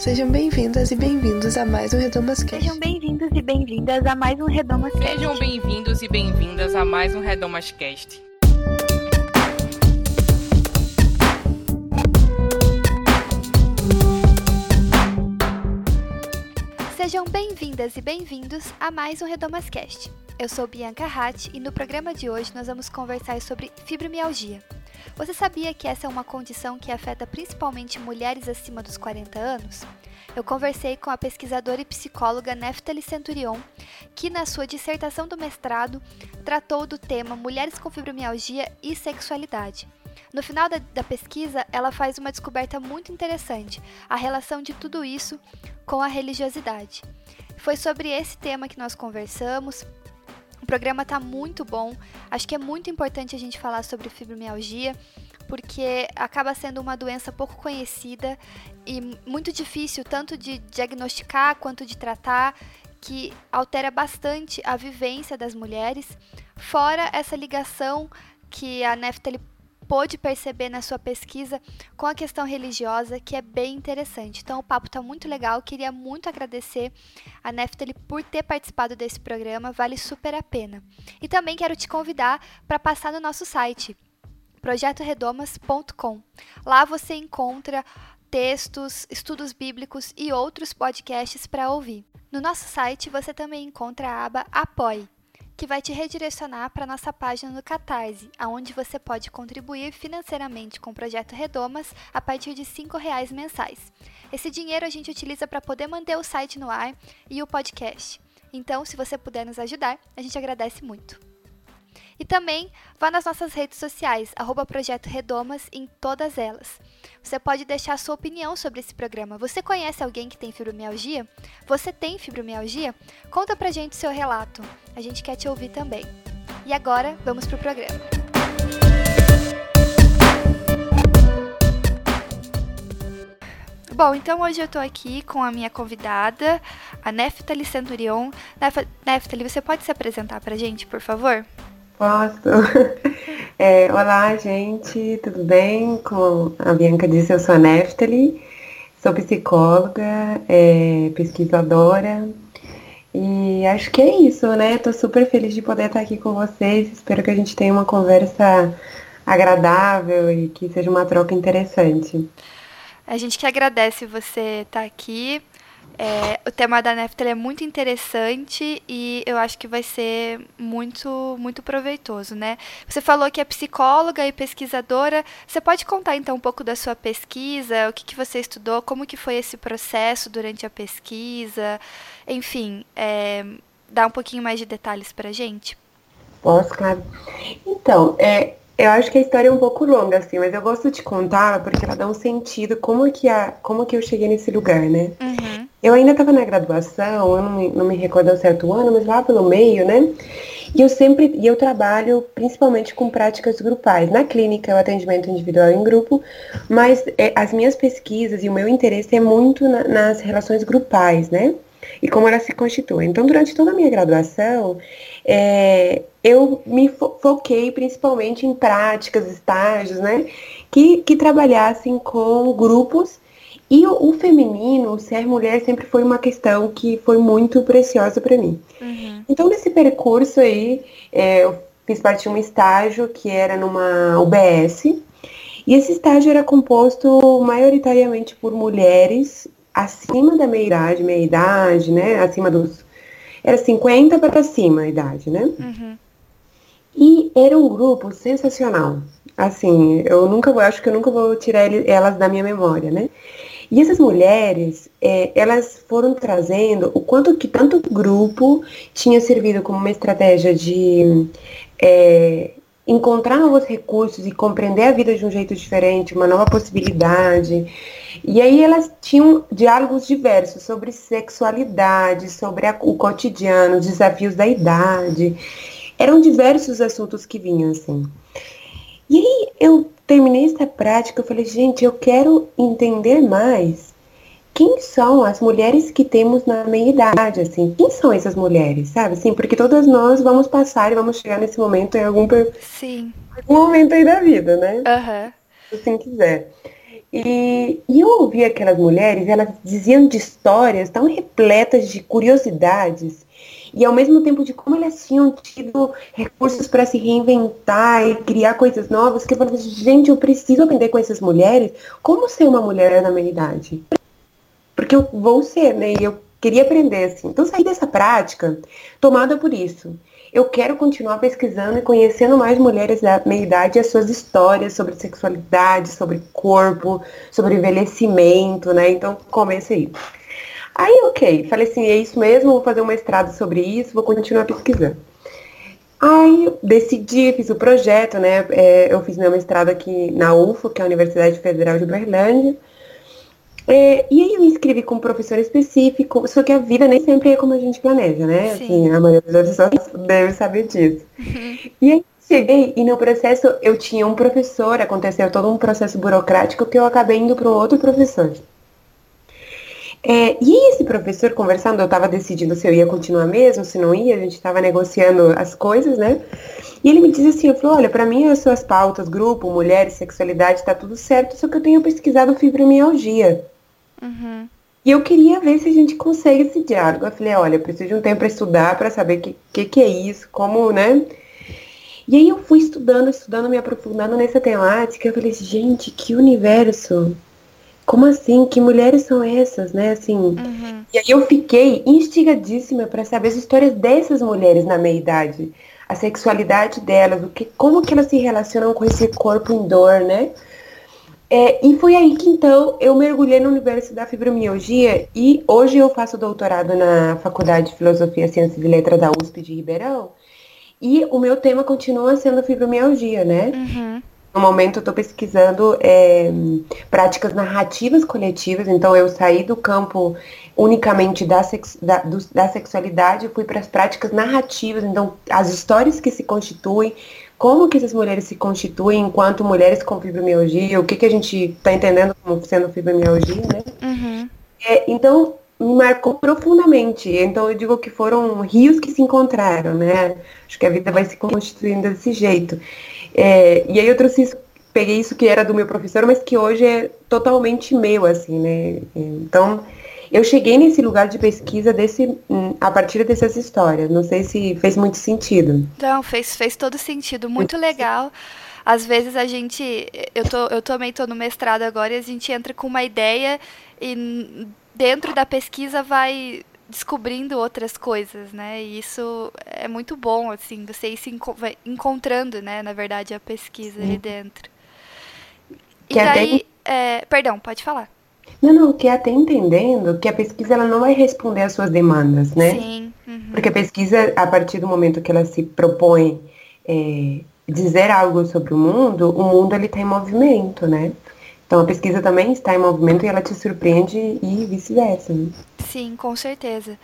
Sejam bem-vindas e bem-vindos a mais um Redomas Cast. Sejam bem-vindos e bem-vindas a mais um Redomas Cast. Sejam bem-vindos e bem-vindas a mais um Redomas Cast. Sejam bem-vindas e bem-vindos a mais um Redomas Cast. Eu sou Bianca Hatt e no programa de hoje nós vamos conversar sobre fibromialgia. Você sabia que essa é uma condição que afeta principalmente mulheres acima dos 40 anos? Eu conversei com a pesquisadora e psicóloga Neftali Centurion, que na sua dissertação do mestrado tratou do tema Mulheres com fibromialgia e sexualidade. No final da, da, pesquisa, ela faz uma descoberta muito interessante: a relação de tudo isso com a religiosidade. Foi sobre esse tema que nós conversamos. O programa está muito bom. Acho que é muito importante a gente falar sobre fibromialgia, porque acaba sendo uma doença pouco conhecida e muito difícil tanto de diagnosticar quanto de tratar, que altera bastante a vivência das mulheres. Fora essa ligação que a pôde perceber na sua pesquisa com a questão religiosa, que é bem interessante. Então, o papo está muito legal. Queria muito agradecer a Neftali por ter participado desse programa, vale super a pena. E também quero te convidar para passar no nosso site, projetoredomas.com. Lá você encontra textos, estudos bíblicos e outros podcasts para ouvir. No nosso site você também encontra a aba Apoie que vai te redirecionar para nossa página no Catarse, aonde você pode contribuir financeiramente com o projeto Redomas a partir de R$ reais mensais. Esse dinheiro a gente utiliza para poder manter o site no ar e o podcast. Então, se você puder nos ajudar, a gente agradece muito. E também vá nas nossas redes sociais, arroba Projeto Redomas em todas elas. Você pode deixar sua opinião sobre esse programa. Você conhece alguém que tem fibromialgia? Você tem fibromialgia? Conta pra gente seu relato. A gente quer te ouvir também. E agora, vamos pro programa. Bom, então hoje eu tô aqui com a minha convidada, a Neftali Centurion. Neftali, você pode se apresentar pra gente, por favor? Posso? É, olá, gente, tudo bem? Como a Bianca disse, eu sou a Neftali, sou psicóloga, é, pesquisadora e acho que é isso, né? Tô super feliz de poder estar aqui com vocês. Espero que a gente tenha uma conversa agradável e que seja uma troca interessante. A gente que agradece você estar aqui. É, o tema da Neftel é muito interessante e eu acho que vai ser muito, muito proveitoso, né? Você falou que é psicóloga e pesquisadora. Você pode contar então um pouco da sua pesquisa, o que, que você estudou, como que foi esse processo durante a pesquisa, enfim, é, dar um pouquinho mais de detalhes para gente? Posso, claro. Então, é, eu acho que a história é um pouco longa, assim, mas eu gosto de contar porque ela dá um sentido como que, a, como que eu cheguei nesse lugar, né? Uhum. Eu ainda estava na graduação, eu não me, não me recordo ao certo ano, mas lá pelo meio, né? E eu sempre, e eu trabalho principalmente com práticas grupais. Na clínica, o atendimento individual em grupo, mas é, as minhas pesquisas e o meu interesse é muito na, nas relações grupais, né? E como elas se constituem. Então, durante toda a minha graduação, é, eu me fo foquei principalmente em práticas, estágios, né? Que, que trabalhassem com grupos. E o, o feminino, ser mulher, sempre foi uma questão que foi muito preciosa para mim. Uhum. Então, nesse percurso aí, é, eu fiz parte de um estágio que era numa UBS. E esse estágio era composto maioritariamente por mulheres acima da meia idade, meia idade, né? Acima dos era 50 para cima a idade, né? Uhum. E era um grupo sensacional. Assim, eu nunca vou, acho que eu nunca vou tirar elas da minha memória, né? E essas mulheres, é, elas foram trazendo o quanto que tanto grupo tinha servido como uma estratégia de é, encontrar novos recursos e compreender a vida de um jeito diferente, uma nova possibilidade. E aí elas tinham diálogos diversos sobre sexualidade, sobre a, o cotidiano, os desafios da idade. Eram diversos assuntos que vinham assim. E aí eu terminei essa prática, eu falei, gente, eu quero entender mais quem são as mulheres que temos na meia idade, assim, quem são essas mulheres, sabe? Assim, porque todas nós vamos passar e vamos chegar nesse momento em algum, Sim. algum momento aí da vida, né? Uhum. Se assim quiser. E, e eu ouvia aquelas mulheres, elas diziam de histórias tão repletas de curiosidades e ao mesmo tempo de como elas tinham tido recursos para se reinventar e criar coisas novas, que eu falava, gente, eu preciso aprender com essas mulheres como ser uma mulher na minha idade. Porque eu vou ser, né? E eu queria aprender, assim. Então saí dessa prática tomada por isso. Eu quero continuar pesquisando e conhecendo mais mulheres da meia idade e as suas histórias sobre sexualidade, sobre corpo, sobre envelhecimento, né? Então comecei aí. Aí, ok, falei assim, é isso mesmo, vou fazer um mestrado sobre isso, vou continuar pesquisando. Aí decidi, fiz o projeto, né? É, eu fiz meu mestrado aqui na UFO, que é a Universidade Federal de Uberlândia. É, e aí eu me inscrevi com um professor específico, só que a vida nem sempre é como a gente planeja, né? Sim. Assim, a maioria das pessoas deve saber disso. Uhum. E aí cheguei e no processo eu tinha um professor, aconteceu todo um processo burocrático que eu acabei indo para um outro professor. É, e esse professor conversando, eu estava decidindo se eu ia continuar mesmo, se não ia, a gente estava negociando as coisas, né? E ele me diz assim, eu falei, olha, para mim as suas pautas, grupo, mulheres, sexualidade, tá tudo certo, só que eu tenho pesquisado fibromialgia. Uhum. E eu queria ver se a gente consegue esse diálogo. Eu falei, olha, eu preciso de um tempo para estudar, para saber o que, que, que é isso, como, né? E aí eu fui estudando, estudando, me aprofundando nessa temática. Eu falei, gente, que universo como assim? Que mulheres são essas, né? Assim, uhum. E aí eu fiquei instigadíssima para saber as histórias dessas mulheres na meia idade, a sexualidade delas, o que, como que elas se relacionam com esse corpo em dor, né? É, e foi aí que então eu mergulhei no universo da fibromialgia e hoje eu faço doutorado na Faculdade de Filosofia, Ciências e Letras da USP de Ribeirão. E o meu tema continua sendo fibromialgia, né? Uhum. No momento eu estou pesquisando é, práticas narrativas coletivas, então eu saí do campo unicamente da, sex, da, do, da sexualidade e fui para as práticas narrativas, então as histórias que se constituem, como que essas mulheres se constituem enquanto mulheres com fibromialgia, o que, que a gente está entendendo como sendo fibromialgia, né? Uhum. É, então, me marcou profundamente. Então eu digo que foram rios que se encontraram, né? Acho que a vida vai se constituindo desse jeito. É, e aí eu trouxe isso, peguei isso que era do meu professor, mas que hoje é totalmente meu, assim, né? Então, eu cheguei nesse lugar de pesquisa desse, a partir dessas histórias. Não sei se fez muito sentido. Não, fez, fez todo sentido. Muito legal. Às vezes a gente. Eu, tô, eu também estou no mestrado agora e a gente entra com uma ideia e dentro da pesquisa vai descobrindo outras coisas, né? E isso é muito bom, assim, você ir se enco encontrando, né, na verdade, a pesquisa Sim. ali dentro. E que daí, até... é... perdão, pode falar. Não, não, que até entendendo que a pesquisa ela não vai responder às suas demandas, né? Sim. Uhum. Porque a pesquisa, a partir do momento que ela se propõe é, dizer algo sobre o mundo, o mundo ele está em movimento, né? Então a pesquisa também está em movimento e ela te surpreende e vice-versa. Né? Sim, com certeza.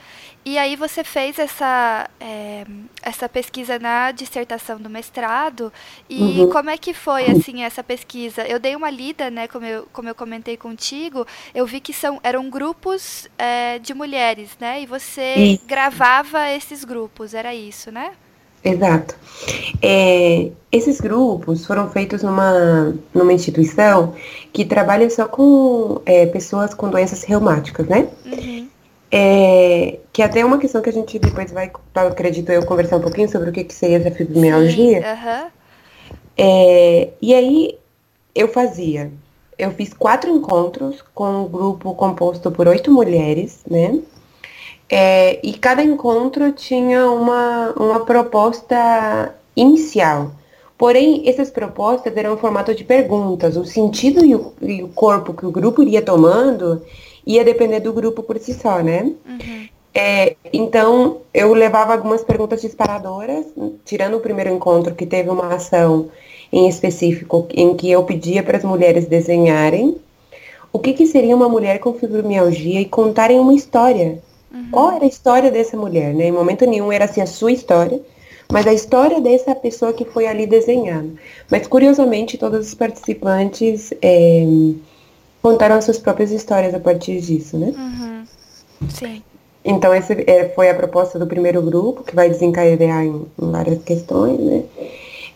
E aí você fez essa, é, essa pesquisa na dissertação do mestrado e uhum. como é que foi assim essa pesquisa? Eu dei uma lida, né, como eu, como eu comentei contigo, eu vi que são, eram grupos é, de mulheres, né? E você gravava esses grupos, era isso, né? Exato. É, esses grupos foram feitos numa, numa instituição que trabalha só com é, pessoas com doenças reumáticas, né? Uhum. É, que até é uma questão que a gente depois vai, acredito eu, conversar um pouquinho sobre o que, que seria essa fibromialgia. Uhum. É, e aí eu fazia, eu fiz quatro encontros com um grupo composto por oito mulheres, né? É, e cada encontro tinha uma, uma proposta inicial. Porém, essas propostas eram em formato de perguntas. O sentido e o, e o, corpo que o grupo iria tomando ia depender do grupo por si só, né? Uhum. É, então, eu levava algumas perguntas disparadoras, tirando o primeiro encontro, que teve uma ação em específico, em que eu pedia para as mulheres desenharem o que, que seria uma mulher com fibromialgia e contarem uma história Uhum. Qual era a história dessa mulher, né? Em momento nenhum era assim a sua história, mas a história dessa pessoa que foi ali desenhada. Mas curiosamente, todos os participantes é, contaram as suas próprias histórias a partir disso, né? Uhum. Sim. Então, essa é, foi a proposta do primeiro grupo, que vai desencadear em, em várias questões, né?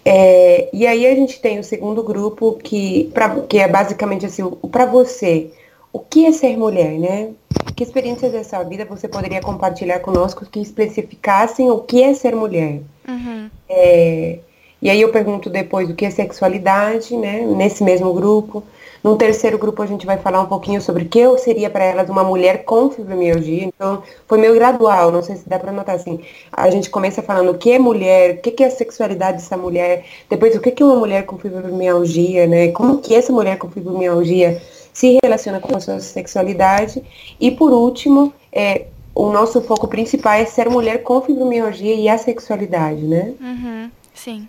É, e aí a gente tem o segundo grupo que, pra, que é basicamente assim, para você, o que é ser mulher, né? Que experiências dessa vida você poderia compartilhar conosco que especificassem o que é ser mulher? Uhum. É, e aí eu pergunto depois o que é sexualidade, né? Nesse mesmo grupo. No terceiro grupo a gente vai falar um pouquinho sobre o que eu seria para elas uma mulher com fibromialgia. Então foi meio gradual, não sei se dá para notar assim. A gente começa falando o que é mulher, o que é a sexualidade dessa mulher, depois o que é uma mulher com fibromialgia, né? Como que essa mulher com fibromialgia se relaciona com a sua sexualidade. E por último, é, o nosso foco principal é ser mulher com fibromialgia e a sexualidade, né? Uhum, sim.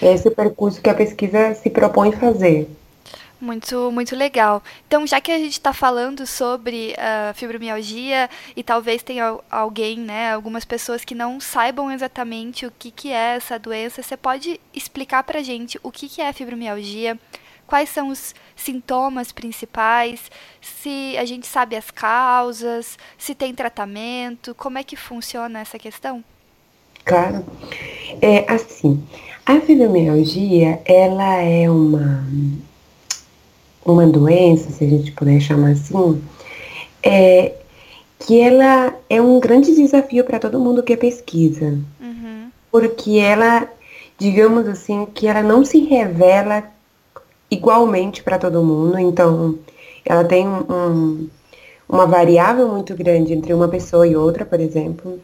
Esse é o percurso que a pesquisa se propõe fazer. Muito, muito legal. Então, já que a gente está falando sobre uh, fibromialgia e talvez tenha alguém, né, algumas pessoas que não saibam exatamente o que, que é essa doença, você pode explicar para a gente o que, que é fibromialgia, quais são os sintomas principais, se a gente sabe as causas, se tem tratamento, como é que funciona essa questão? Claro. É assim, a fibromialgia, ela é uma uma doença, se a gente puder chamar assim, é, que ela é um grande desafio para todo mundo que pesquisa. Uhum. Porque ela, digamos assim, que ela não se revela igualmente para todo mundo, então ela tem um, uma variável muito grande entre uma pessoa e outra, por exemplo.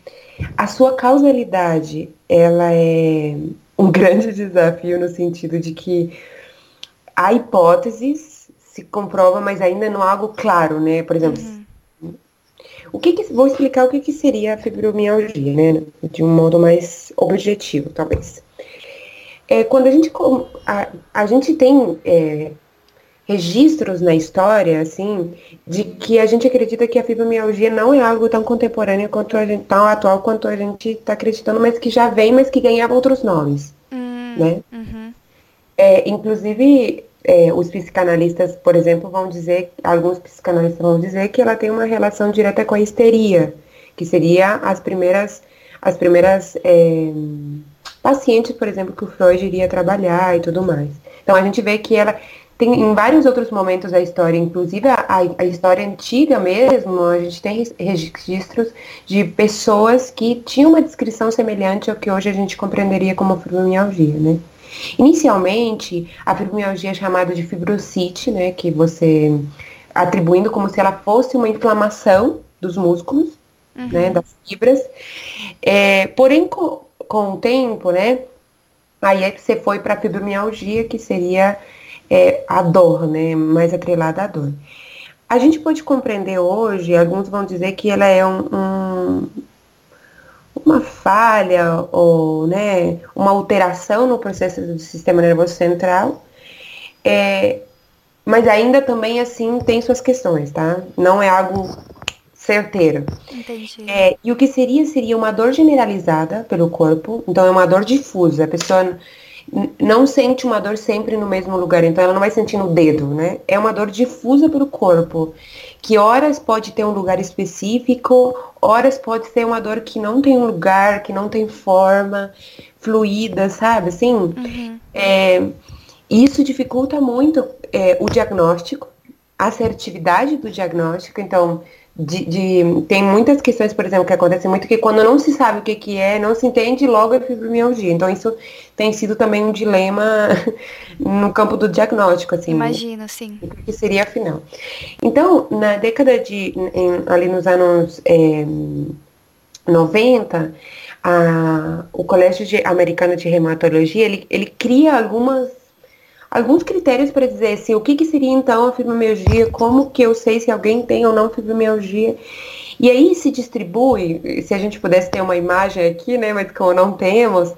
A sua causalidade, ela é um grande desafio no sentido de que há hipóteses se comprova, mas ainda não há algo claro, né? Por exemplo, uhum. o que, que, vou explicar o que, que seria a fibromialgia, né? De um modo mais objetivo, talvez. É, quando a gente a, a gente tem é, registros na história, assim, de que a gente acredita que a fibromialgia não é algo tão contemporâneo quanto a gente, tão atual quanto a gente está acreditando, mas que já vem, mas que ganhava outros nomes, uhum. né? Uhum. É, inclusive, é, os psicanalistas, por exemplo, vão dizer, alguns psicanalistas vão dizer que ela tem uma relação direta com a histeria, que seria as primeiras, as primeiras é, pacientes, por exemplo, que o Freud iria trabalhar e tudo mais. Então a gente vê que ela tem em vários outros momentos da história, inclusive a, a história antiga mesmo, a gente tem registros de pessoas que tinham uma descrição semelhante ao que hoje a gente compreenderia como fibromialgia, né? Inicialmente, a fibromialgia é chamada de fibrocite, né, que você atribuindo como se ela fosse uma inflamação dos músculos, uhum. né, das fibras. É, porém, com, o tempo, né, aí é você foi para a fibromialgia, que seria é, a dor, né, mais atrelada à dor. A gente pode compreender hoje, alguns vão dizer que ela é um, um uma falha ou né, uma alteração no processo do sistema nervoso central. É, mas ainda também, assim, tem suas questões, tá? Não é algo certeiro. Entendi. É, e o que seria, seria uma dor generalizada pelo corpo, então é uma dor difusa. A pessoa não sente uma dor sempre no mesmo lugar, então ela não vai sentir no dedo, né? É uma dor difusa pelo corpo que horas pode ter um lugar específico, horas pode ser uma dor que não tem um lugar, que não tem forma, fluida, sabe? Assim, uhum. é, isso dificulta muito é, o diagnóstico, a assertividade do diagnóstico. Então, de, de, tem muitas questões, por exemplo, que acontecem muito que quando não se sabe o que, que é, não se entende logo a fibromialgia. Então isso tem sido também um dilema no campo do diagnóstico, assim. Imagino, sim. O que seria afinal. Então, na década de, em, ali nos anos é, 90, a, o Colégio de, Americano de Reumatologia, ele, ele cria algumas alguns critérios para dizer assim, o que, que seria então a fibromialgia, como que eu sei se alguém tem ou não fibromialgia. E aí se distribui, se a gente pudesse ter uma imagem aqui, né, mas como não temos,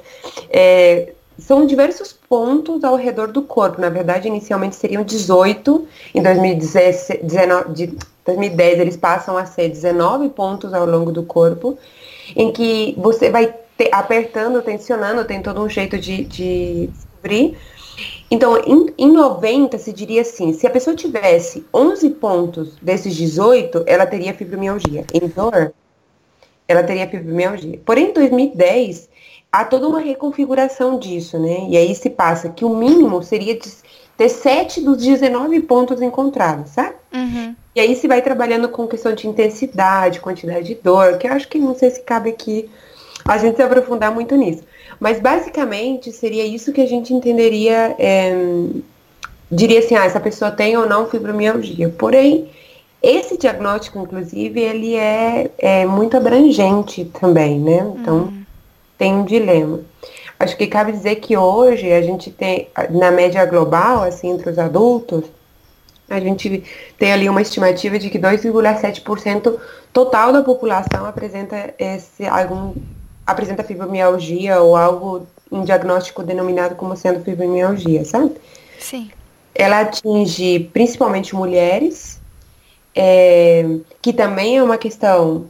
é, são diversos pontos ao redor do corpo. Na verdade, inicialmente seriam 18, em 2010, 2010 eles passam a ser 19 pontos ao longo do corpo, em que você vai ter, apertando, tensionando, tem todo um jeito de, de descobrir então, em, em 90, se diria assim, se a pessoa tivesse 11 pontos desses 18, ela teria fibromialgia. Em dor, ela teria fibromialgia. Porém, em 2010, há toda uma reconfiguração disso, né? E aí se passa que o mínimo seria de ter 7 dos 19 pontos encontrados, sabe? Uhum. E aí se vai trabalhando com questão de intensidade, quantidade de dor, que eu acho que não sei se cabe aqui a gente se aprofundar muito nisso. Mas basicamente seria isso que a gente entenderia, é, diria assim, ah, essa pessoa tem ou não fibromialgia. Porém, esse diagnóstico, inclusive, ele é, é muito abrangente também, né? Então, uhum. tem um dilema. Acho que cabe dizer que hoje a gente tem, na média global, assim, entre os adultos, a gente tem ali uma estimativa de que 2,7% total da população apresenta esse algum apresenta fibromialgia ou algo um diagnóstico denominado como sendo fibromialgia, sabe? Sim. Ela atinge principalmente mulheres, é, que também é uma questão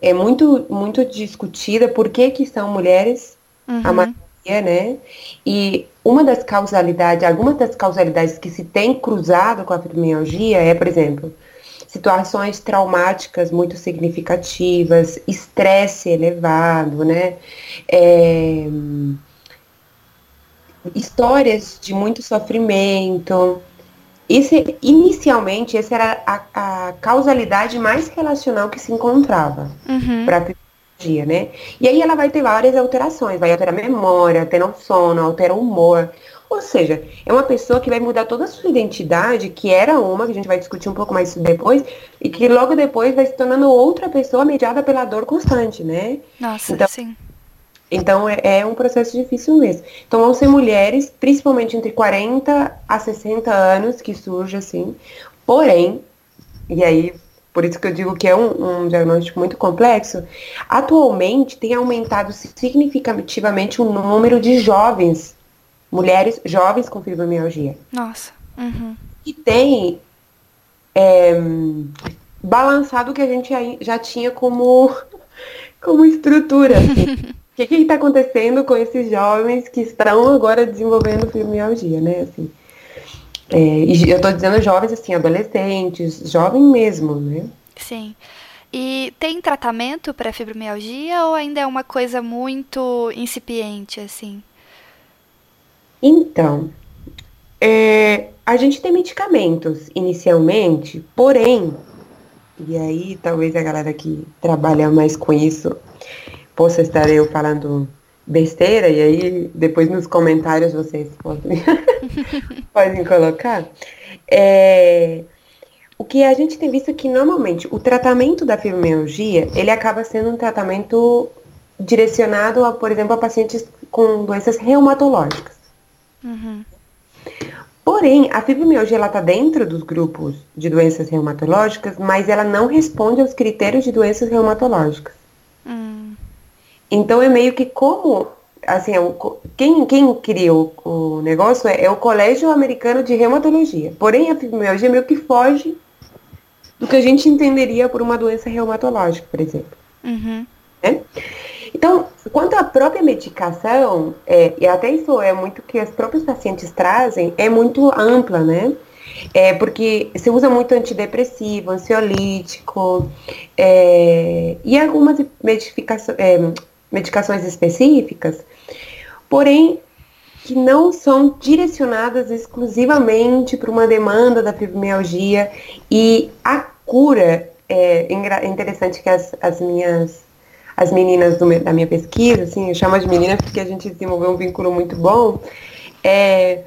é muito muito discutida. Por que que são mulheres? Uhum. A maioria, né? E uma das causalidades, algumas das causalidades que se tem cruzado com a fibromialgia é, por exemplo, situações traumáticas muito significativas, estresse elevado, né? É, histórias de muito sofrimento. Esse, inicialmente, essa era a, a causalidade mais relacional que se encontrava uhum. para a psicologia, né? E aí ela vai ter várias alterações, vai alterar a memória, alterar o sono, altera o humor. Ou seja, é uma pessoa que vai mudar toda a sua identidade, que era uma, que a gente vai discutir um pouco mais isso depois, e que logo depois vai se tornando outra pessoa mediada pela dor constante, né? Nossa, então, sim. Então é, é, um processo difícil mesmo. Então vão ser mulheres, principalmente entre 40 a 60 anos, que surge assim. Porém, e aí, por isso que eu digo que é um, um diagnóstico muito complexo, atualmente tem aumentado significativamente o número de jovens mulheres jovens com fibromialgia. Nossa. Uhum. E tem é, balançado o que a gente já tinha como, como estrutura. Assim. o que está acontecendo com esses jovens que estão agora desenvolvendo fibromialgia, né? Assim, é, e eu estou dizendo jovens, assim, adolescentes, jovem mesmo, né? Sim. E tem tratamento para fibromialgia ou ainda é uma coisa muito incipiente, assim? Então, é, a gente tem medicamentos inicialmente, porém, e aí talvez a galera que trabalha mais com isso possa estar eu falando besteira, e aí depois nos comentários vocês podem, podem colocar. É, o que a gente tem visto é que normalmente o tratamento da fibromialgia, ele acaba sendo um tratamento direcionado, a, por exemplo, a pacientes com doenças reumatológicas. Uhum. Porém, a fibromialgia está dentro dos grupos de doenças reumatológicas, mas ela não responde aos critérios de doenças reumatológicas. Então é meio que como, assim, é quem, quem criou o negócio é, é, o Colégio Americano de Reumatologia. Porém, a fibromialgia meio que foge do que a gente entenderia por uma doença reumatológica, por exemplo. Uhum. Né? Então, quanto à própria medicação, é, e até isso é muito que os próprios pacientes trazem, é muito ampla, né? É, porque se usa muito antidepressivo, ansiolítico, é, e algumas é, medicações específicas, porém que não são direcionadas exclusivamente para uma demanda da fibromialgia e a cura é, é interessante que as, as minhas as meninas do, da minha pesquisa, assim, eu chamo de meninas porque a gente desenvolveu um vínculo muito bom, é,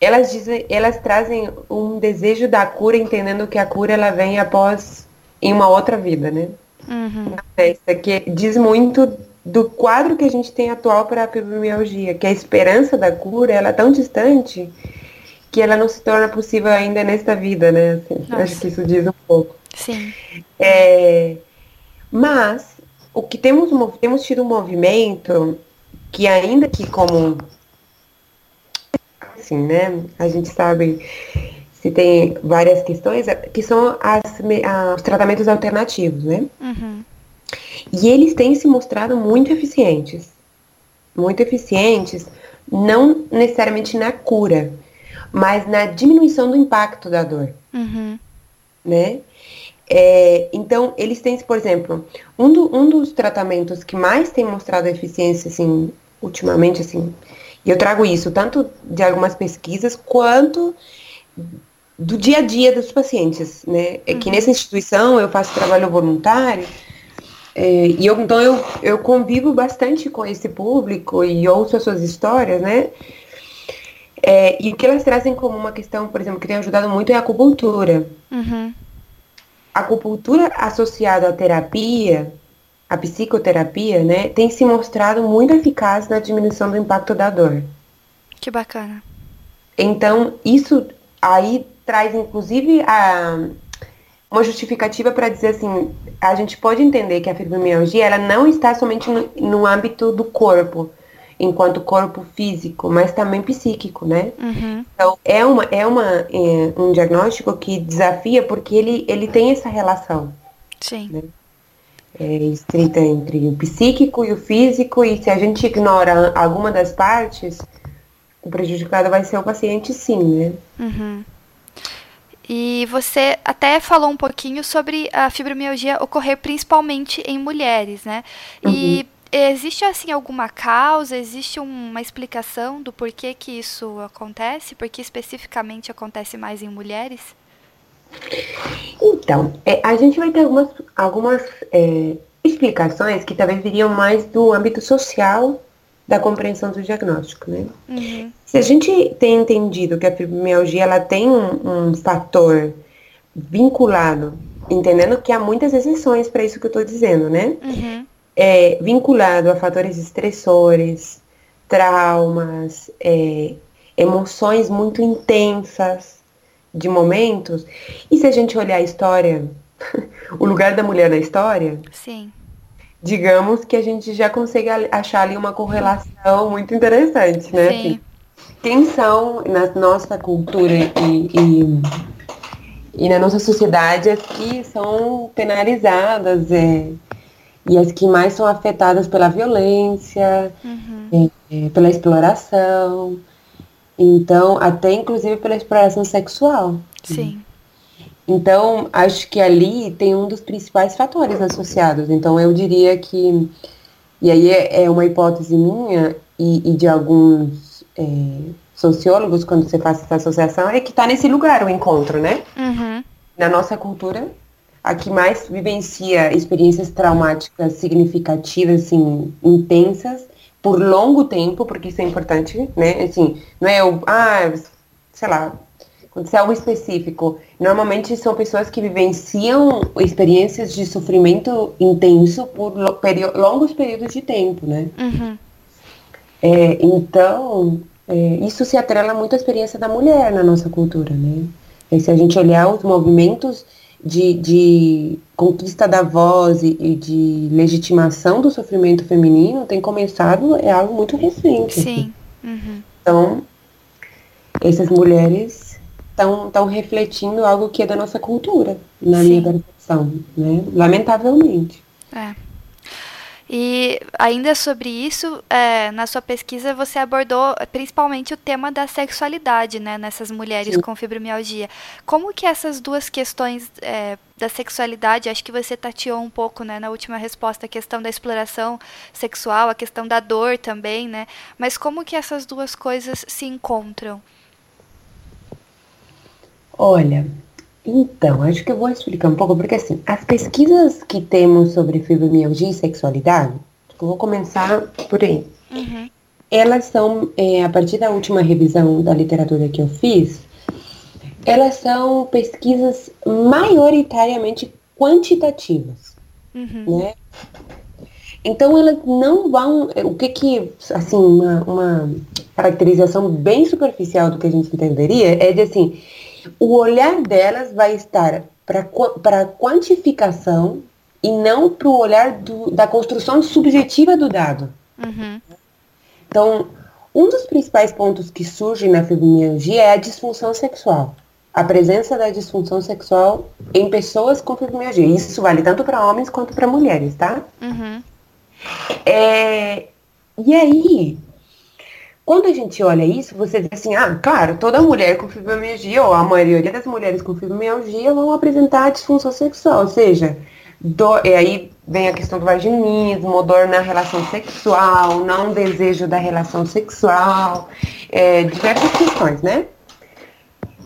elas dizem, elas trazem um desejo da cura, entendendo que a cura ela vem após em uma outra vida, né? Uhum. Festa, que diz muito do quadro que a gente tem atual para a fibromialgia, que a esperança da cura ela é tão distante que ela não se torna possível ainda nesta vida, né? Assim, acho que isso diz um pouco. Sim. É, mas o que temos, temos tido um movimento que ainda que como assim, né, a gente sabe se tem várias questões, é, que são as, os tratamentos alternativos, né? Uhum. E eles têm se mostrado muito eficientes. Muito eficientes, não necessariamente na cura, mas na diminuição do impacto da dor. Uhum. Né? É, então, eles têm, por exemplo, um, do, um, dos tratamentos que mais tem mostrado eficiência, assim, ultimamente, assim, e eu trago isso tanto de algumas pesquisas quanto do dia a dia dos pacientes, né? É que uhum. nessa instituição eu faço trabalho voluntário é, e eu, então eu, eu convivo bastante com esse público e ouço as suas histórias, né? É, e o que elas trazem como uma questão, por exemplo, que tem ajudado muito é a acupuntura. Uhum. A acupuntura associada à terapia, a psicoterapia, né, tem se mostrado muito eficaz na diminuição do impacto da dor. Que bacana. Então, isso aí traz inclusive a, uma justificativa para dizer assim, a gente pode entender que a fibromialgia ela não está somente no, no âmbito do corpo, enquanto corpo físico, mas também psíquico, né? Uhum. Então é uma é uma é, um diagnóstico que desafia porque ele ele tem essa relação. Sim. Né? É estrita entre o psíquico e o físico e se a gente ignora alguma das partes, o prejudicado vai ser o paciente, sim, né? Uhum. E você até falou um pouquinho sobre a fibromialgia ocorrer principalmente em mulheres, né? Uhum. Existe assim alguma causa, existe uma explicação do porquê que isso acontece? Porque especificamente acontece mais em mulheres? Então, é, a gente vai ter algumas, algumas é, explicações que talvez viriam mais do âmbito social da compreensão do diagnóstico, né? Uhum. Se a gente tem entendido que a fibromialgia ela tem um, um fator vinculado, entendendo que há muitas exceções para isso que eu estou dizendo, né? Uhum. É, vinculado a fatores estressores, traumas, é, emoções muito intensas de momentos. E se a gente olhar a história, o lugar da mulher na história, Sim digamos que a gente já consegue achar ali uma correlação muito interessante, né? Sim. Assim, quem são na nossa cultura e, e, e, na nossa sociedade as que são penalizadas é, e as que mais são afetadas pela violência, uhum. é, pela exploração, então até inclusive pela exploração sexual. Sim. Então, acho que ali tem um dos principais fatores associados. Então, eu diria que, e aí é, é uma hipótese minha e, e de alguns é, sociólogos, quando você faz essa associação, é que está nesse lugar o encontro, né? Uhum. Na nossa cultura, a que mais vivencia experiências traumáticas significativas, assim, intensas, por longo tempo, porque isso é importante, né? Assim, não é o, ah, sei lá, acontecer algo específico. Normalmente são pessoas que vivenciam experiências de sofrimento intenso por longos períodos de tempo, né? Uhum. É, então, é, isso se atrela muito à experiência da mulher na nossa cultura, né? E se a gente olhar os movimentos de, de conquista da voz e, e, de legitimação do sofrimento feminino tem começado, é algo muito recente. Sim. Uhum. Então, essas mulheres estão refletindo algo que é da nossa cultura, na Sim. minha percepção, né? Lamentavelmente. É. E ainda sobre isso, é, na sua pesquisa você abordou principalmente o tema da sexualidade, né, nessas mulheres Sim. com fibromialgia. Como que essas duas questões é, da sexualidade, acho que você tateou um pouco, né, na última resposta, a questão da exploração sexual, a questão da dor também, né, mas como que essas duas coisas se encontram? Olha, então, acho que eu vou explicar um pouco, porque assim, as pesquisas que temos sobre fibromialgia e sexualidade, eu vou começar por aí. Uhum. Elas são, é, a partir da última revisão da literatura que eu fiz, elas são pesquisas maioritariamente quantitativas, uhum. né? Então elas não vão, o que que, assim, uma, uma caracterização bem superficial do que a gente entenderia é de assim, o olhar delas vai estar para a quantificação e não para o olhar do, da construção subjetiva do dado. Uhum. Então, um dos principais pontos que surge na fibromialgia é a disfunção sexual. A presença da disfunção sexual em pessoas com fibromialgia. Isso vale tanto para homens quanto para mulheres, tá? Uhum. É, e aí, quando a gente olha isso, você diz assim, ah, claro, toda mulher com fibromialgia, ou a maioria das mulheres com fibromialgia, vão apresentar disfunção sexual, ou seja, e aí vem a questão do vaginismo, dor na relação sexual, não desejo da relação sexual, é, diversas questões, né?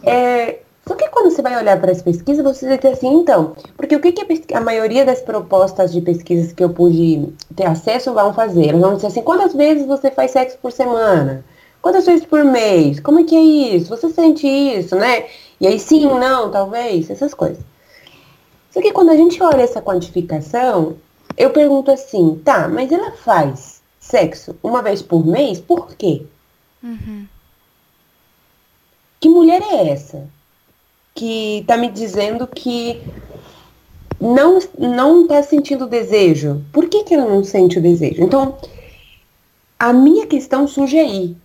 É, só que quando você vai olhar para as pesquisas, você vai ter assim, então, porque o que, que a, a, maioria das propostas de pesquisas que eu pude ter acesso vão fazer? Elas vão dizer assim, quantas vezes você faz sexo por semana? Quantas vezes por mês? Como é que é isso? Você sente isso, né? E aí sim, não, talvez, essas coisas. Só que quando a gente olha essa quantificação, eu pergunto assim, tá, mas ela faz sexo uma vez por mês? Por quê? Uhum. Que mulher é essa que tá me dizendo que não não tá sentindo desejo? Por que, que ela não sente o desejo? Então, a minha questão surge aí.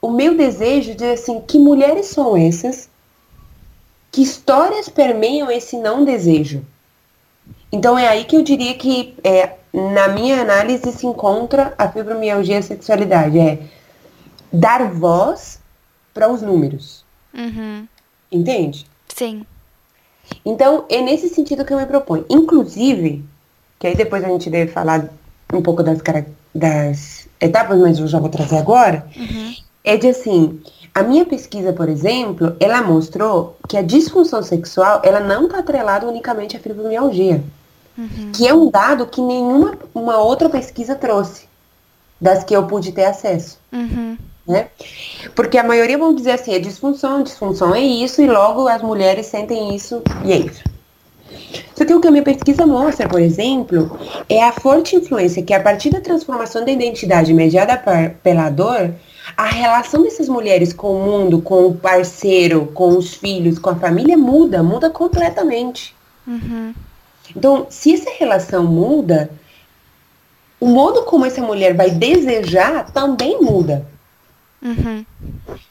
O meu desejo de assim, que mulheres são essas que histórias permeiam esse não desejo? Então é aí que eu diria que, é, na minha análise, se encontra a fibromialgia e a sexualidade. É dar voz para os números. Uhum. Entende? Sim. Então, é nesse sentido que eu me proponho. Inclusive, que aí depois a gente deve falar um pouco das, das etapas, mas eu já vou trazer agora, uhum. é de assim, a minha pesquisa, por exemplo, ela mostrou que a disfunção sexual, ela não está atrelada unicamente à fibromialgia. Uhum. Que é um dado que nenhuma uma outra pesquisa trouxe, das que eu pude ter acesso. Uhum. Né? Porque a maioria vão dizer assim, é disfunção, disfunção é isso, e logo as mulheres sentem isso, e é isso. Só que o que a minha pesquisa mostra, por exemplo, é a forte influência que a partir da transformação da identidade mediada pela dor, a relação dessas mulheres com o mundo, com o parceiro, com os filhos, com a família muda, muda completamente. Uhum. Então, se essa relação muda, o modo como essa mulher vai desejar também muda. Uhum.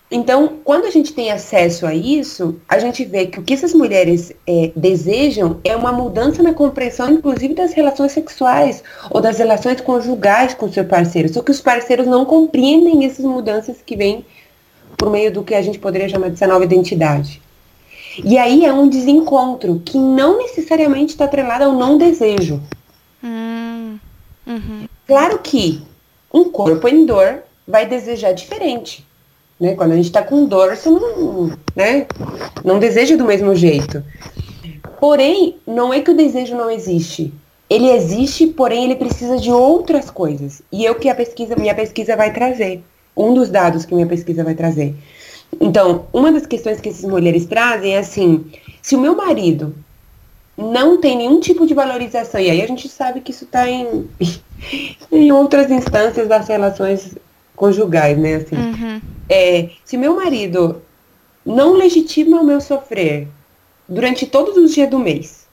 Então, quando a gente tem acesso a isso, a gente vê que o que essas mulheres é, desejam é uma mudança na compreensão, inclusive, das relações sexuais ou das relações conjugais com seu parceiro. Só que os parceiros não compreendem essas mudanças que vêm por meio do que a gente poderia chamar de essa nova identidade. E aí é um desencontro que não necessariamente está atrelado ao não desejo. Hum, uhum. Claro que um corpo em dor vai desejar diferente. Né? Quando a gente está com dor, você não, né? não deseja do mesmo jeito. Porém, não é que o desejo não existe. Ele existe, porém ele precisa de outras coisas. E é o que a pesquisa, minha pesquisa vai trazer. Um dos dados que minha pesquisa vai trazer. Então, uma das questões que essas mulheres trazem é assim: se o meu marido não tem nenhum tipo de valorização, e aí a gente sabe que isso está em, em outras instâncias das relações conjugais, né? Assim, uhum. é, se meu marido não legitima o meu sofrer durante todos os dias do mês,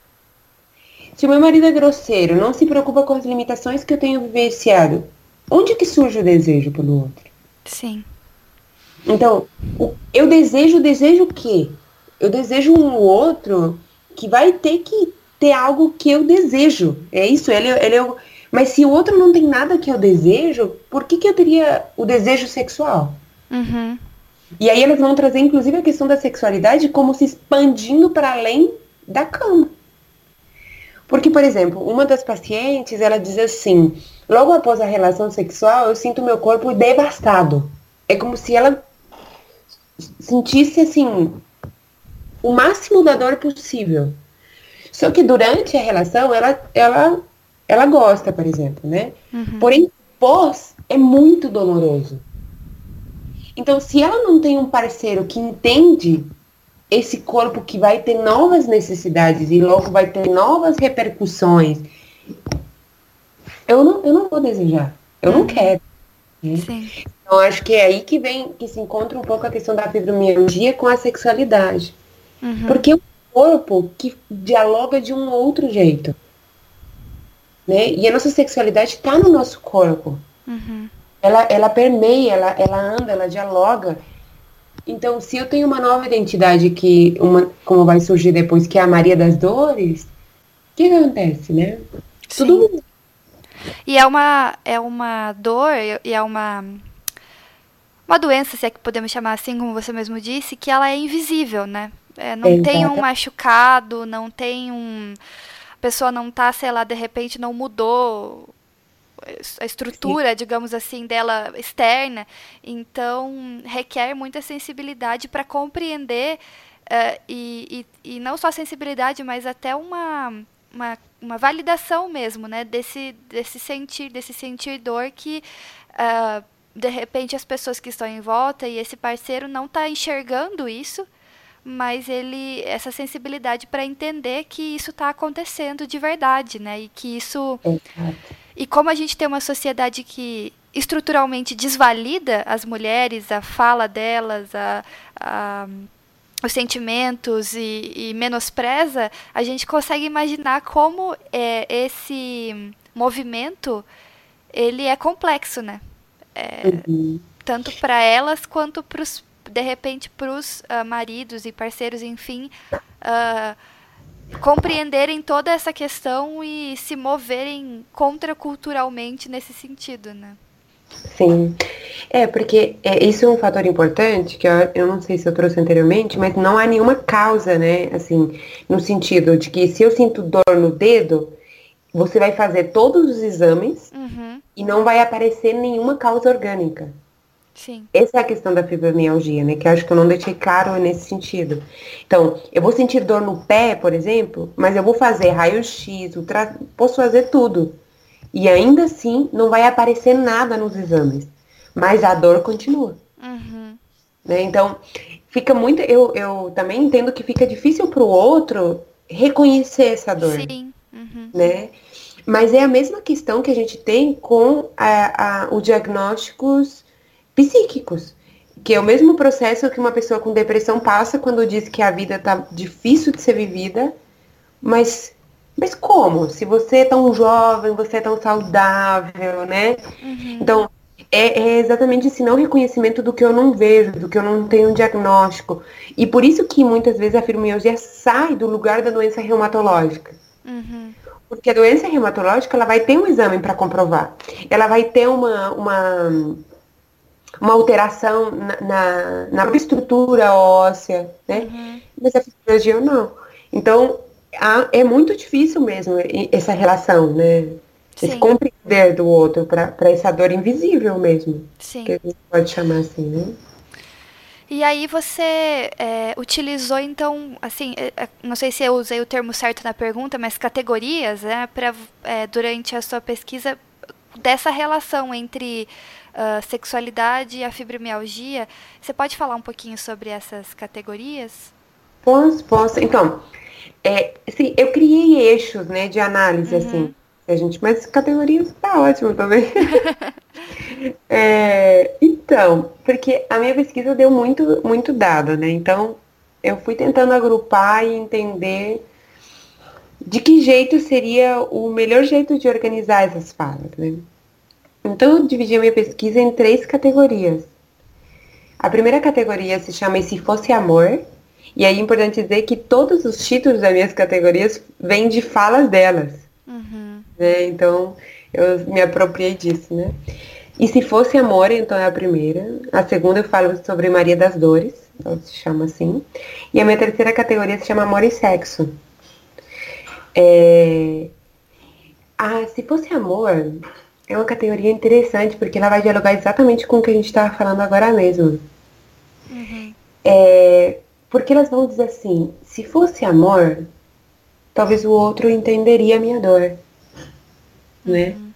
se o meu marido é grosseiro, não se preocupa com as limitações que eu tenho vivenciado, onde que surge o desejo pelo outro? Sim. Então, eu desejo, desejo o quê? Eu desejo um outro que vai ter que ter algo que eu desejo. É isso, ele, ele é o, mas se o outro não tem nada que eu desejo, por que, que eu teria o desejo sexual? Uhum. E aí elas vão trazer, inclusive, a questão da sexualidade como se expandindo para além da cama. Porque, por exemplo, uma das pacientes, ela diz assim, logo após a relação sexual, eu sinto meu corpo devastado. É como se ela sentisse assim o máximo da dor possível. Só que durante a relação ela ela ela gosta, por exemplo, né? Uhum. Porém, pós é muito doloroso. Então, se ela não tem um parceiro que entende esse corpo que vai ter novas necessidades e logo vai ter novas repercussões, eu não, eu não vou desejar. Eu uhum. não quero. Né? Então, acho que é aí que vem, que se encontra um pouco a questão da fibromialgia com a sexualidade. Uhum. Porque é um corpo que dialoga de um outro jeito. Né? E a nossa sexualidade está no nosso corpo. Uhum. Ela, ela permeia, ela, ela anda, ela dialoga. Então, se eu tenho uma nova identidade que, uma, como vai surgir depois, que é a Maria das Dores, o que, que acontece, né? Sim. Tudo e é uma, é uma dor e é uma, uma doença, se é que podemos chamar assim, como você mesmo disse, que ela é invisível, né? É, não tem um machucado, não tem um, pessoa não tá, sei lá, de repente não mudou a estrutura, Sim. digamos assim, dela externa. Então, requer muita sensibilidade para compreender uh, e, e, e, não só sensibilidade, mas até uma, uma, uma, validação mesmo, né? Desse, desse sentir, desse sentir dor que uh, de repente as pessoas que estão em volta e esse parceiro não está enxergando isso, mas ele essa sensibilidade para entender que isso está acontecendo de verdade, né? E que isso e como a gente tem uma sociedade que estruturalmente desvalida as mulheres, a fala delas, a, a os sentimentos e, e, menospreza, a gente consegue imaginar como é, esse movimento ele é complexo, né? É, uhum. Tanto para elas quanto para os, de repente, para os uh, ah, maridos e parceiros, enfim, uh, compreenderem toda essa questão e se moverem contraculturalmente nesse sentido, né? Sim. É, porque é, isso é um fator importante, que eu, eu não sei se eu trouxe anteriormente, mas não há nenhuma causa, né? Assim, no sentido de que se eu sinto dor no dedo, você vai fazer todos os exames uhum. e não vai aparecer nenhuma causa orgânica. Sim. Essa é a questão da fibromialgia, né? Que eu acho que eu não deixei claro nesse sentido. Então, eu vou sentir dor no pé, por exemplo, mas eu vou fazer raio-x, ultra... posso fazer tudo. E ainda assim, não vai aparecer nada nos exames. Mas a dor continua. Uhum. Né? Então, fica muito. Eu, eu também entendo que fica difícil para o outro reconhecer essa dor. Sim. Uhum. Né? Mas é a mesma questão que a gente tem com a, a, os diagnósticos psíquicos, que é o mesmo processo que uma pessoa com depressão passa quando diz que a vida está difícil de ser vivida, mas mas como? Se você é tão jovem, você é tão saudável, né? Uhum. Então, é, é, exatamente esse não reconhecimento do que eu não vejo, do que eu não tenho um diagnóstico. E por isso que muitas vezes a fibromialgia sai do lugar da doença reumatológica. Uhum. Porque a doença reumatológica, ela vai ter um exame para comprovar. Ela vai ter uma, uma, uma alteração na, na, na estrutura óssea, né? Uhum. Mas a fisiologia não. Então, há, é muito difícil mesmo essa relação, né? Sim. Esse compreender do outro para essa dor invisível mesmo. Sim. Que a gente pode chamar assim, né? E aí você é, utilizou, então, assim, é, é, não sei se eu usei o termo certo na pergunta, mas categorias, né, pra, é, durante a sua pesquisa dessa relação entre uh, sexualidade e a fibromialgia. Você pode falar um pouquinho sobre essas categorias? Posso, posso. Então, é, assim, eu criei eixos, né, de análise, uhum. assim, a gente, mas categorias tá ótimo também. é, então, porque a minha pesquisa deu muito, muito dado, né? Então, eu fui tentando agrupar e entender de que jeito seria o melhor jeito de organizar essas falas, né? Então, eu dividi a minha pesquisa em três categorias. A primeira categoria se chama E Se Fosse Amor, e aí é importante dizer que todos os títulos das minhas categorias vêm de falas delas. Uhum. Né? Então, eu me apropriei disso, né? E se fosse amor, então é a primeira. A segunda eu falo sobre Maria das Dores, ela se chama assim. E a minha terceira categoria se chama Amor e Sexo. É... Ah, se fosse amor, é uma categoria interessante, porque ela vai dialogar exatamente com o que a gente estava falando agora mesmo. Uhum. É... Porque elas vão dizer assim, se fosse amor, talvez o outro entenderia a minha dor. Né? Uhum.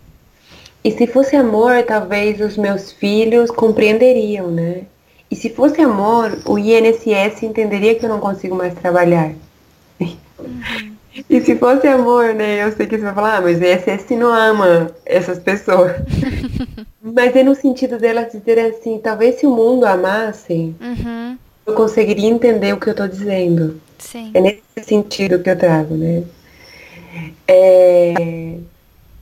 E se fosse amor, talvez os meus filhos compreenderiam, né? E se fosse amor, o INSS entenderia que eu não consigo mais trabalhar. Uhum. E se fosse amor, né? Eu sei que você vai falar, ah, mas o INSS não ama essas pessoas. mas é no sentido delas dizerem assim, talvez se o mundo amasse, uhum. eu conseguiria entender o que eu estou dizendo. Sim. É nesse sentido que eu trago, né? É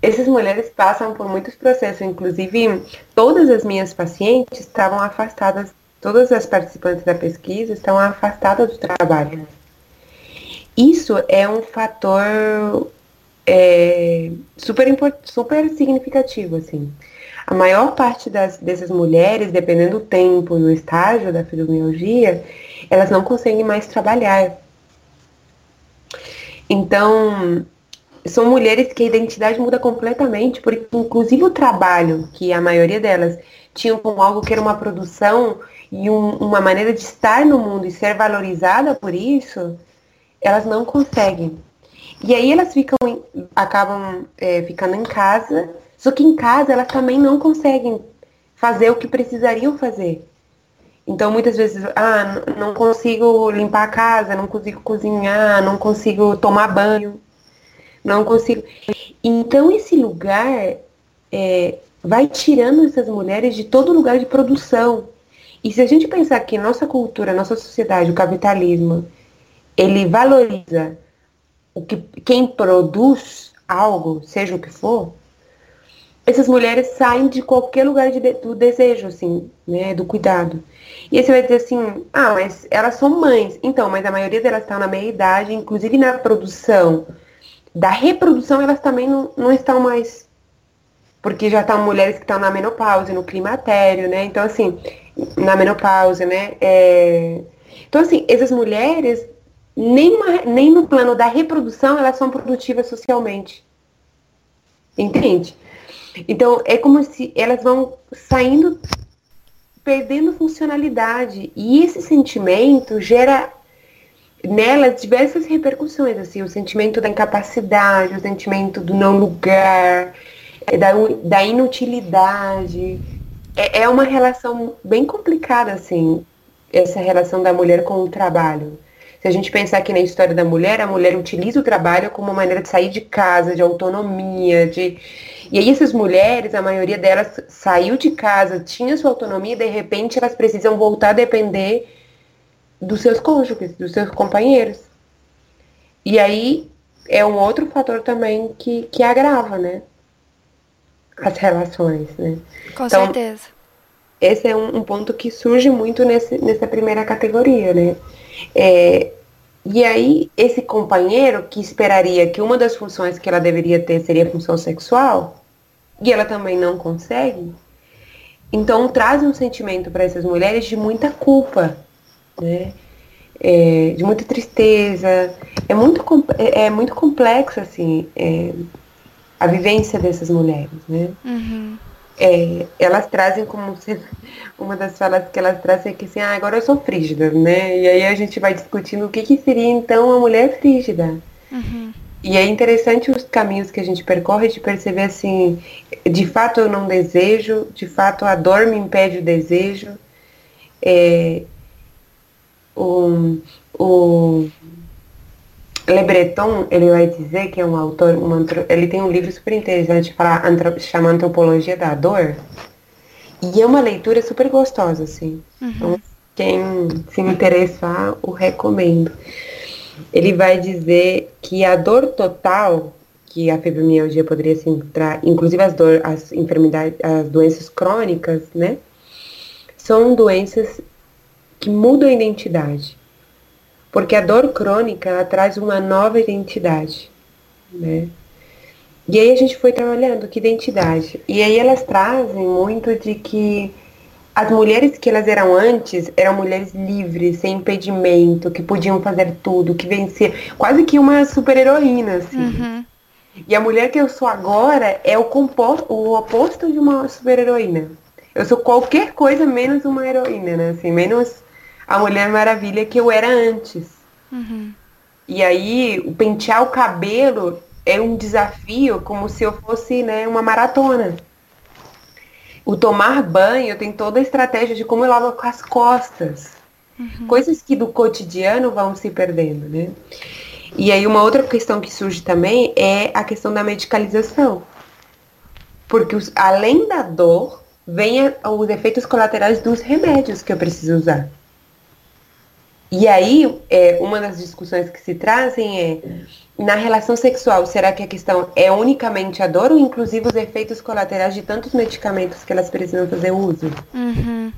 essas mulheres passam por muitos processos, inclusive todas as minhas pacientes estavam afastadas, todas as participantes da pesquisa estão afastadas do trabalho. Isso é um fator é, super, super significativo, assim. A maior parte das, dessas mulheres, dependendo do tempo e o estágio da fibromialgia, elas não conseguem mais trabalhar. Então, são mulheres que a identidade muda completamente, porque inclusive o trabalho, que a maioria delas tinham como algo que era uma produção e um, uma maneira de estar no mundo e ser valorizada por isso, elas não conseguem. E aí elas ficam, acabam é, ficando em casa, só que em casa elas também não conseguem fazer o que precisariam fazer. Então muitas vezes, ah, não consigo limpar a casa, não consigo cozinhar, não consigo tomar banho, não consigo. Então esse lugar é, vai tirando essas mulheres de todo lugar de produção. E se a gente pensar que nossa cultura, nossa sociedade, o capitalismo, ele valoriza o que, quem produz algo, seja o que for, essas mulheres saem de qualquer lugar de, do desejo, assim, né, do cuidado. E aí você vai dizer assim, ah, mas elas são mães. Então, mas a maioria delas estão na meia idade, inclusive na produção. Da reprodução, elas também não, não estão mais. Porque já estão mulheres que estão na menopausa, no climatério, né? Então, assim, na menopausa, né? É... Então, assim, essas mulheres, nem, uma, nem no plano da reprodução, elas são produtivas socialmente. Entende? Então, é como se elas vão saindo, perdendo funcionalidade. E esse sentimento gera nelas diversas repercussões, assim, o sentimento da incapacidade, o sentimento do não lugar, é, da, da inutilidade. É, é uma relação bem complicada, assim, essa relação da mulher com o trabalho. Se a gente pensar aqui na história da mulher, a mulher utiliza o trabalho como uma maneira de sair de casa, de autonomia, de. E aí essas mulheres, a maioria delas saiu de casa, tinha sua autonomia, e de repente elas precisam voltar a depender dos seus cônjuges, dos seus companheiros. E aí é um outro fator também que, que agrava, né? As relações, né? Com então, certeza. Esse é um, um, ponto que surge muito nesse, nessa primeira categoria, né? É, e aí, esse companheiro que esperaria que uma das funções que ela deveria ter seria a função sexual, e ela também não consegue, então traz um sentimento para essas mulheres de muita culpa, né? É, de muita tristeza. É muito, é, é muito complexo, assim, é, a vivência dessas mulheres, né? Uhum. É, elas trazem como se, uma das falas que elas trazem é que assim, ah, agora eu sou frígida, né? E aí a gente vai discutindo o que, que seria então a mulher frígida. Uhum. E é interessante os caminhos que a gente percorre de perceber assim, de fato eu não desejo, de fato a dor me impede o desejo. É, o, o Le Breton, ele vai dizer que é um autor, ele tem um livro super interessante para chama Antropologia da Dor. E é uma leitura super gostosa, assim. Uhum. Então, quem se interessar, o recomendo. Ele vai dizer que a dor total, que a fibromialgia poderia se entrar, inclusive as dor, as enfermidades, as doenças crônicas, né? São doenças que mudam a identidade. Porque a dor crônica ela traz uma nova identidade, né? E aí a gente foi trabalhando que identidade. E aí elas trazem muito de que as mulheres que elas eram antes eram mulheres livres, sem impedimento, que podiam fazer tudo, que venciam, quase que uma super heroína, assim. Uhum. E a mulher que eu sou agora é o, composto, o oposto de uma super heroína. Eu sou qualquer coisa menos uma heroína, né? Assim, menos a Mulher Maravilha que eu era antes. Uhum. E aí, o pentear o cabelo é um desafio como se eu fosse né, uma maratona. O tomar banho tem toda a estratégia de como eu lavo com as costas. Uhum. Coisas que do cotidiano vão se perdendo, né? E aí uma outra questão que surge também é a questão da medicalização. Porque os, além da dor, vem a, os efeitos colaterais dos remédios que eu preciso usar. E aí, é, uma das discussões que se trazem é, na relação sexual, será que a questão é unicamente a dor ou inclusive os efeitos colaterais de tantos medicamentos que elas precisam fazer uso? Uhum.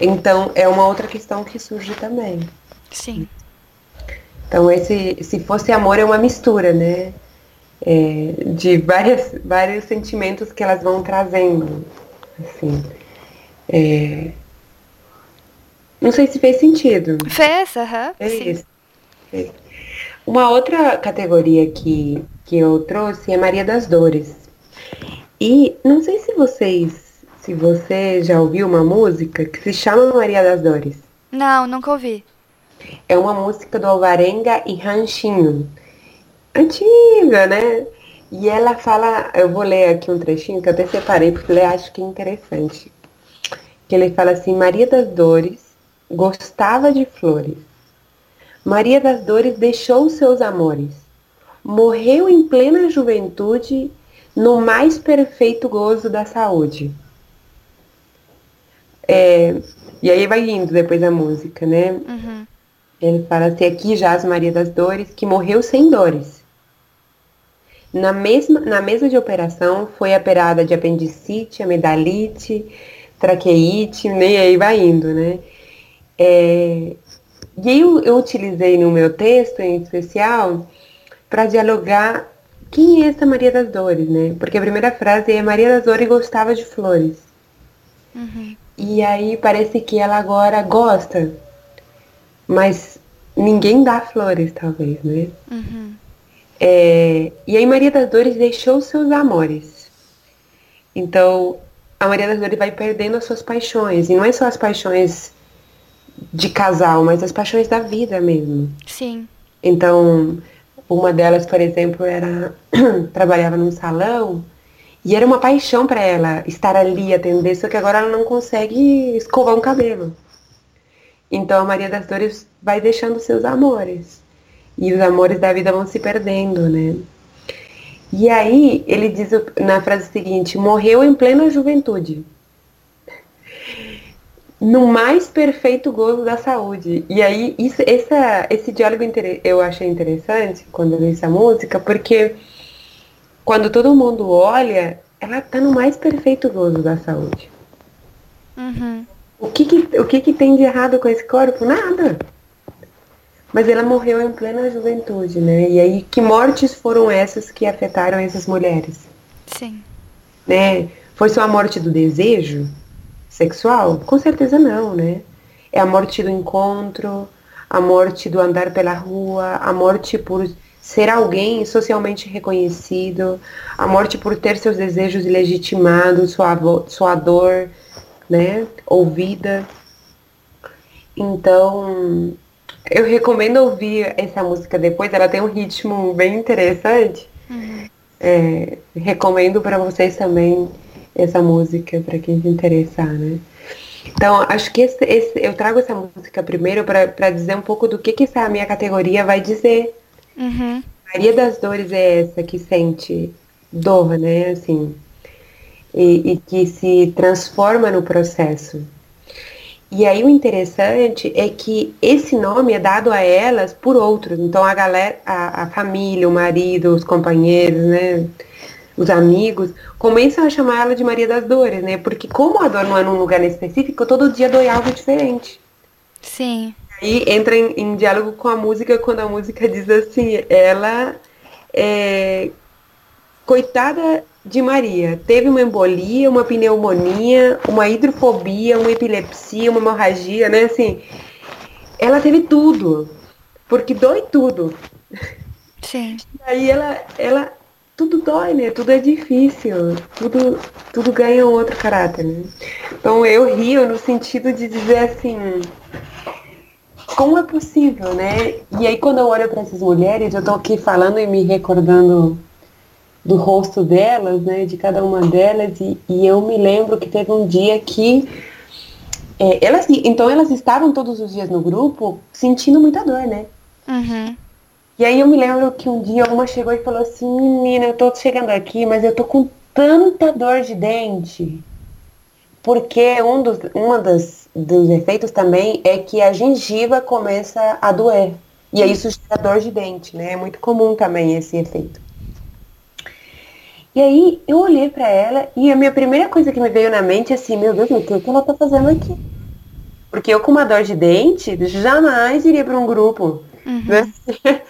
Então, é uma outra questão que surge também. Sim. Então, esse, se fosse amor, é uma mistura, né? É, de várias, vários sentimentos que elas vão trazendo. Assim. É, não sei se fez sentido. Fez, aham. Uhum, é isso. Uma outra categoria que que eu trouxe é Maria das Dores. E não sei se vocês, se você já ouviu uma música que se chama Maria das Dores. Não, nunca ouvi. É uma música do Alvarenga e Ranchinho. Antiga, né? E ela fala, eu vou ler aqui um trechinho que eu até separei porque eu acho que é interessante. Que ele fala assim, Maria das Dores gostava de flores. Maria das Dores deixou seus amores morreu em plena juventude, no mais perfeito gozo da saúde. É, e aí vai indo depois a música, né? Uhum. Ele fala assim, aqui jaz Maria das Dores, que morreu sem dores. Na, mesma, na mesa de operação foi operada de apendicite, amidalite, traqueite, nem aí vai indo, né? É, e aí eu, eu utilizei no meu texto em especial para dialogar quem é essa Maria das Dores, né? Porque a primeira frase é Maria das Dores gostava de flores. Uhum. E aí parece que ela agora gosta, mas ninguém dá flores, talvez, né? Uhum. É, e aí Maria das Dores deixou seus amores. Então, a Maria das Dores vai perdendo as suas paixões. E não é só as paixões de casal, mas as paixões da vida mesmo. Sim. Então, uma delas, por exemplo, era trabalhava num salão e era uma paixão para ela estar ali atender, só que agora ela não consegue escovar um cabelo. Então a Maria das Dores vai deixando seus amores. E os amores da vida vão se perdendo, né? E aí ele diz na frase seguinte, morreu em plena juventude no mais perfeito gozo da saúde. E aí, isso, essa, esse diálogo eu achei interessante quando eu li essa música, porque quando todo mundo olha, ela tá no mais perfeito gozo da saúde. Uhum. O, que, que, o que, que tem de errado com esse corpo? Nada. Mas ela morreu em plena juventude, né? E aí, que mortes foram essas que afetaram essas mulheres? Sim. Né? Foi só a morte do desejo? Sexual? Com certeza não, né? É a morte do encontro, a morte do andar pela rua, a morte por ser alguém socialmente reconhecido, a morte por ter seus desejos legitimados, sua, sua dor, né, ouvida. Então, eu recomendo ouvir essa música depois, ela tem um ritmo bem interessante. Uhum. É, recomendo para vocês também essa música para quem se interessar, né? Então, acho que esse, esse, eu trago essa música primeiro para dizer um pouco do que, que essa minha categoria vai dizer. Uhum. Maria das Dores é essa que sente dor, né? Assim, e, e que se transforma no processo. E aí o interessante é que esse nome é dado a elas por outros. Então a galera, a, a família, o marido, os companheiros, né? Os amigos, começam a chamar ela de Maria das Dores, né? Porque como a dor não é num lugar específico, todo dia dói algo diferente. Sim. Aí entra em, em, diálogo com a música quando a música diz assim, ela é coitada de Maria, teve uma embolia, uma pneumonia, uma hidrofobia, uma epilepsia, uma hemorragia, né? Assim, ela teve tudo, porque dói tudo. Sim. Aí ela, ela tudo dói, né? Tudo é difícil, tudo, tudo ganha um outro caráter, né? Então eu rio no sentido de dizer assim, como é possível, né? E aí quando eu olho para essas mulheres, eu tô aqui falando e me recordando do rosto delas, né? De cada uma delas, e, e eu me lembro que teve um dia que é, elas, então elas estavam todos os dias no grupo sentindo muita dor, né? Uhum. E aí eu me lembro que um dia uma chegou e falou assim, menina, eu tô chegando aqui, mas eu tô com tanta dor de dente. Porque um dos, uma das, dos efeitos também é que a gengiva começa a doer. E aí isso gera dor de dente, né? É muito comum também esse efeito. E aí eu olhei para ela e a minha primeira coisa que me veio na mente é assim, meu Deus, o que, que ela tá fazendo aqui? Porque eu com uma dor de dente jamais iria para um grupo. Uhum. Né?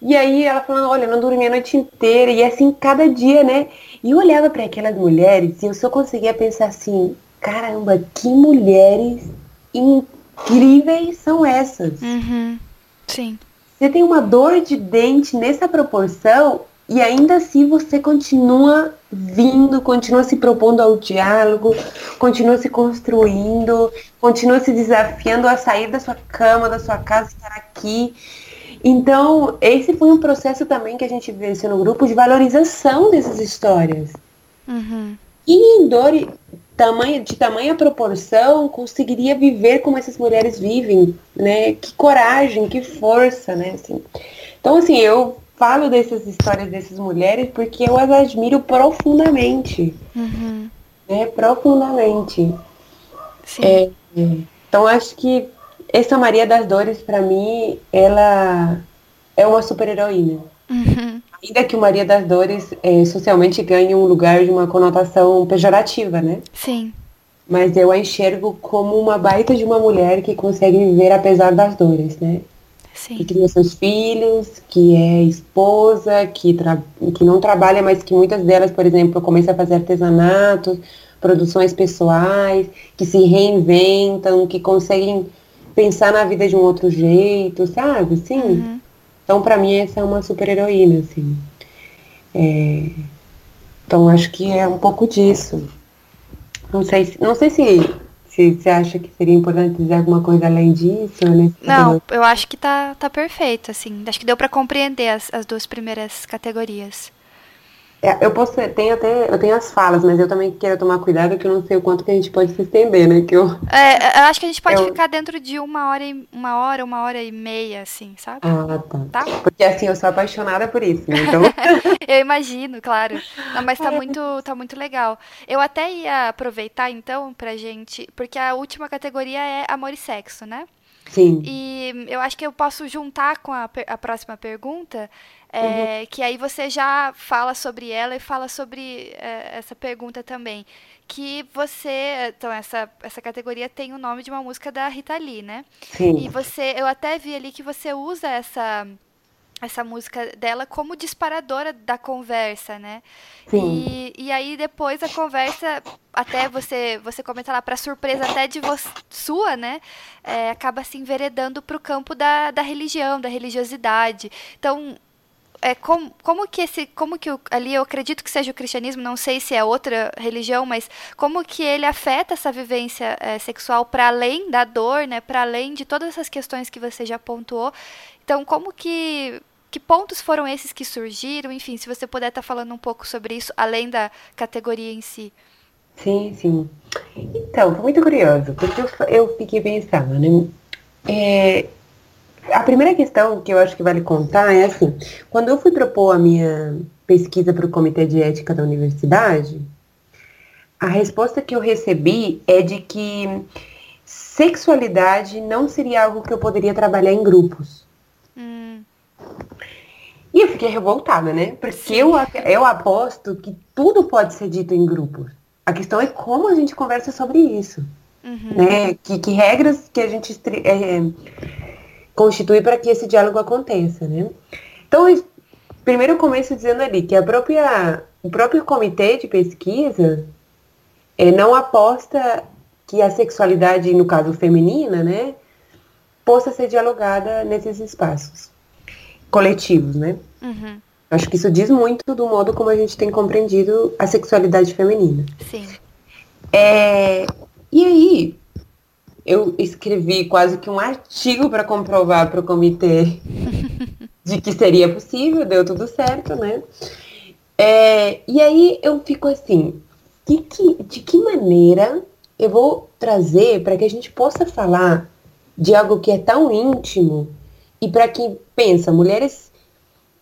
E aí ela falando, olha, não dormi a noite inteira, e assim, cada dia, né? E eu olhava para aquelas mulheres e eu só conseguia pensar assim, caramba, que mulheres incríveis são essas. Uhum. Sim. você tem uma dor de dente nessa proporção e ainda assim você continua vindo, continua se propondo ao diálogo, continua se construindo, continua se desafiando a sair da sua cama, da sua casa, estar aqui. Então, esse foi um processo também que a gente vivenciou no grupo de valorização dessas histórias. Uhum. E em dor tamanho, de tamanha proporção conseguiria viver como essas mulheres vivem, né? Que coragem, que força, né? Assim. Então, assim, eu falo dessas histórias dessas mulheres porque eu as admiro profundamente. Uhum. Né? Profundamente. É, então, acho que essa Maria das Dores, para mim, ela é uma super-heroína. Uhum. Ainda que o Maria das Dores é, socialmente ganhe um lugar de uma conotação pejorativa, né? Sim. Mas eu a enxergo como uma baita de uma mulher que consegue viver apesar das dores, né? Sim. Que cria seus filhos, que é esposa, que, que não trabalha, mas que muitas delas, por exemplo, começam a fazer artesanatos, produções pessoais, que se reinventam, que conseguem pensar na vida de um outro jeito, sabe? Sim. Uhum. Então, para mim, essa é uma super heroína, assim. É... Então, acho que é um pouco disso. Não sei, não sei se, se você acha que seria importante dizer alguma coisa além disso. Né? Não, eu acho que tá, tá perfeito, assim. Acho que deu para compreender as, as duas primeiras categorias. É, eu posso tenho até eu tenho as falas, mas eu também quero tomar cuidado que eu não sei o quanto que a gente pode se estender, né? Que eu, é, eu acho que a gente pode eu... ficar dentro de uma hora e uma hora, uma hora e meia, assim, sabe? Ah, tá. tá? Porque assim, eu sou apaixonada por isso, né? Então... eu imagino, claro. Não, mas tá muito, tá muito legal. Eu até ia aproveitar, então, pra gente. Porque a última categoria é amor e sexo, né? Sim. E eu acho que eu posso juntar com a, a próxima pergunta, é, uhum. que aí você já fala sobre ela e fala sobre é, essa pergunta também. Que você. Então, essa, essa categoria tem o nome de uma música da Rita Lee, né? Sim. E você. Eu até vi ali que você usa essa essa música dela como disparadora da conversa, né? Sim. E, e aí depois a conversa, até você você comenta lá, para surpresa até de você, sua, né? É, acaba se enveredando para o campo da, da religião, da religiosidade. Então, é, como, como que esse, como que o, ali eu acredito que seja o cristianismo, não sei se é outra religião, mas como que ele afeta essa vivência é, sexual para além da dor, né, para além de todas essas questões que você já pontuou. Então, como que que pontos foram esses que surgiram? Enfim, se você puder estar tá falando um pouco sobre isso, além da categoria em si. Sim, sim. Então, muito curioso, porque eu, eu fiquei pensando, né? É, a primeira questão que eu acho que vale contar é assim, quando eu fui propor a minha pesquisa para o Comitê de Ética da Universidade, a resposta que eu recebi é de que sexualidade não seria algo que eu poderia trabalhar em grupos. Hum. E eu fiquei revoltada, né? Porque eu, eu aposto que tudo pode ser dito em grupos. A questão é como a gente conversa sobre isso. Uhum. Né? Que, que, regras que a gente é, constitui para que esse diálogo aconteça, né? Então, primeiro eu começo dizendo ali que a própria, o próprio comitê de pesquisa é, não aposta que a sexualidade, no caso feminina, né, possa ser dialogada nesses espaços coletivos, né? Uhum. Acho que isso diz muito do modo como a gente tem compreendido a sexualidade feminina. Sim. É, e aí, eu escrevi quase que um artigo para comprovar para o comitê de que seria possível, deu tudo certo, né? É, e aí eu fico assim, de que, de que maneira eu vou trazer para que a gente possa falar de algo que é tão íntimo e para quem pensa, mulheres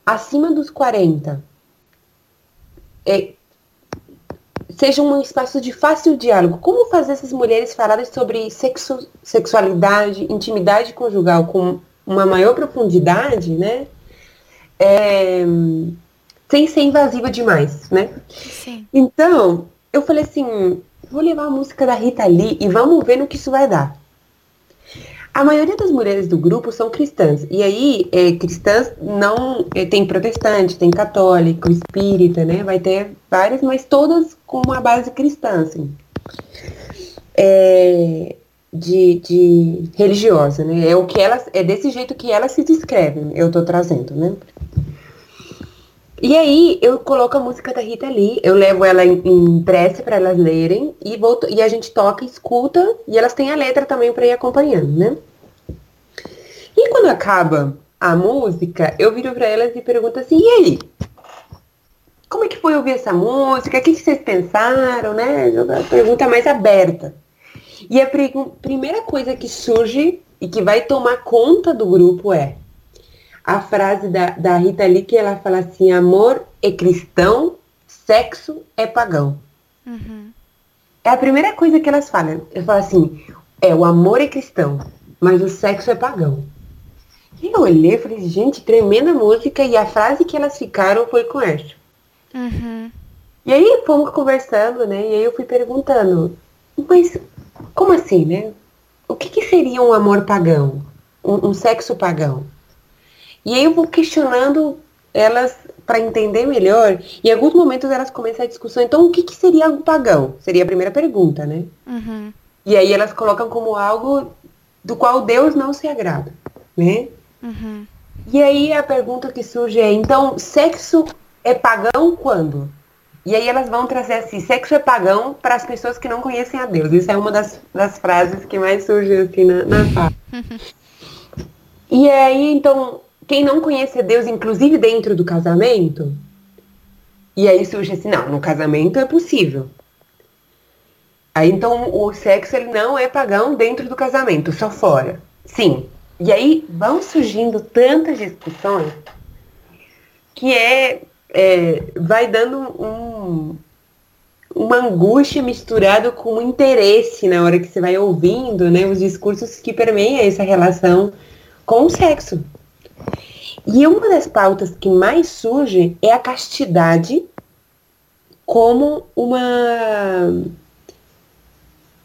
acima dos 40, é, seja um espaço de fácil diálogo. Como fazer essas mulheres falarem sobre sexo, sexualidade, intimidade conjugal com uma maior profundidade, né? É, sem ser invasiva demais, né? Sim. Então, eu falei assim, vou levar a música da Rita Lee e vamos ver no que isso vai dar. A maioria das mulheres do grupo são cristãs. E aí, é, cristãs não. É, tem protestante, tem católico, espírita, né? Vai ter várias, mas todas com uma base cristã, assim. É, de, de religiosa, né? É o que elas, é desse jeito que elas se descrevem, eu tô trazendo, né? E aí eu coloco a música da Rita Lee, eu levo ela em, prece para elas lerem e, volto, e a gente toca, escuta e elas têm a letra também para ir acompanhando, né? E quando acaba a música, eu viro para elas e pergunto assim, e aí? Como é que foi ouvir essa música? O que, vocês pensaram, né? Pergunta mais aberta. E a primeira coisa que surge e que vai tomar conta do grupo é a frase da, da Rita Lee que ela fala assim, amor é cristão, sexo é pagão. Uhum. É a primeira coisa que elas falam. Eu falo assim, é, o amor é cristão, mas o sexo é pagão. E eu olhei e falei, gente, tremenda música, e a frase que elas ficaram foi com essa. Uhum. E aí fomos conversando, né? E aí eu fui perguntando, mas como assim, né? O que, que seria um amor pagão? Um, um sexo pagão? E aí eu vou questionando elas para entender melhor. E em alguns momentos elas começam a discussão. Então, o que, que seria algo pagão? Seria a primeira pergunta, né? Uhum. E aí elas colocam como algo do qual Deus não se agrada, né? Uhum. E aí a pergunta que surge é, então, sexo é pagão quando? E aí elas vão trazer assim, sexo é pagão para as pessoas que não conhecem a Deus. Isso é uma das, das frases que mais surge assim na, na fala. e aí, então, quem não conhece a Deus, inclusive dentro do casamento, e aí surge assim, não, no casamento é possível. Aí então o sexo ele não é pagão dentro do casamento, só fora. Sim. E aí vão surgindo tantas discussões que é, é vai dando um, uma angústia misturado com um interesse na hora que você vai ouvindo, né, os discursos que permeiam essa relação com o sexo. E uma das pautas que mais surge é a castidade como uma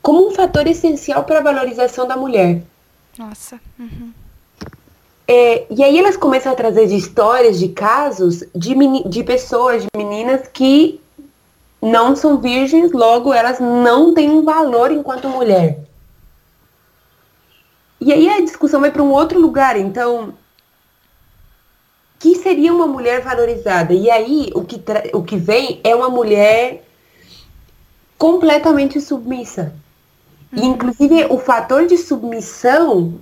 como um fator essencial para a valorização da mulher. Nossa. Uhum. É, e aí elas começam a trazer de histórias, de casos de, de pessoas, de meninas que não são virgens, logo elas não têm um valor enquanto mulher. E aí a discussão vai para um outro lugar. Então, que seria uma mulher valorizada. E aí o que, o que vem é uma mulher completamente submissa. E, uhum. inclusive, o fator de submissão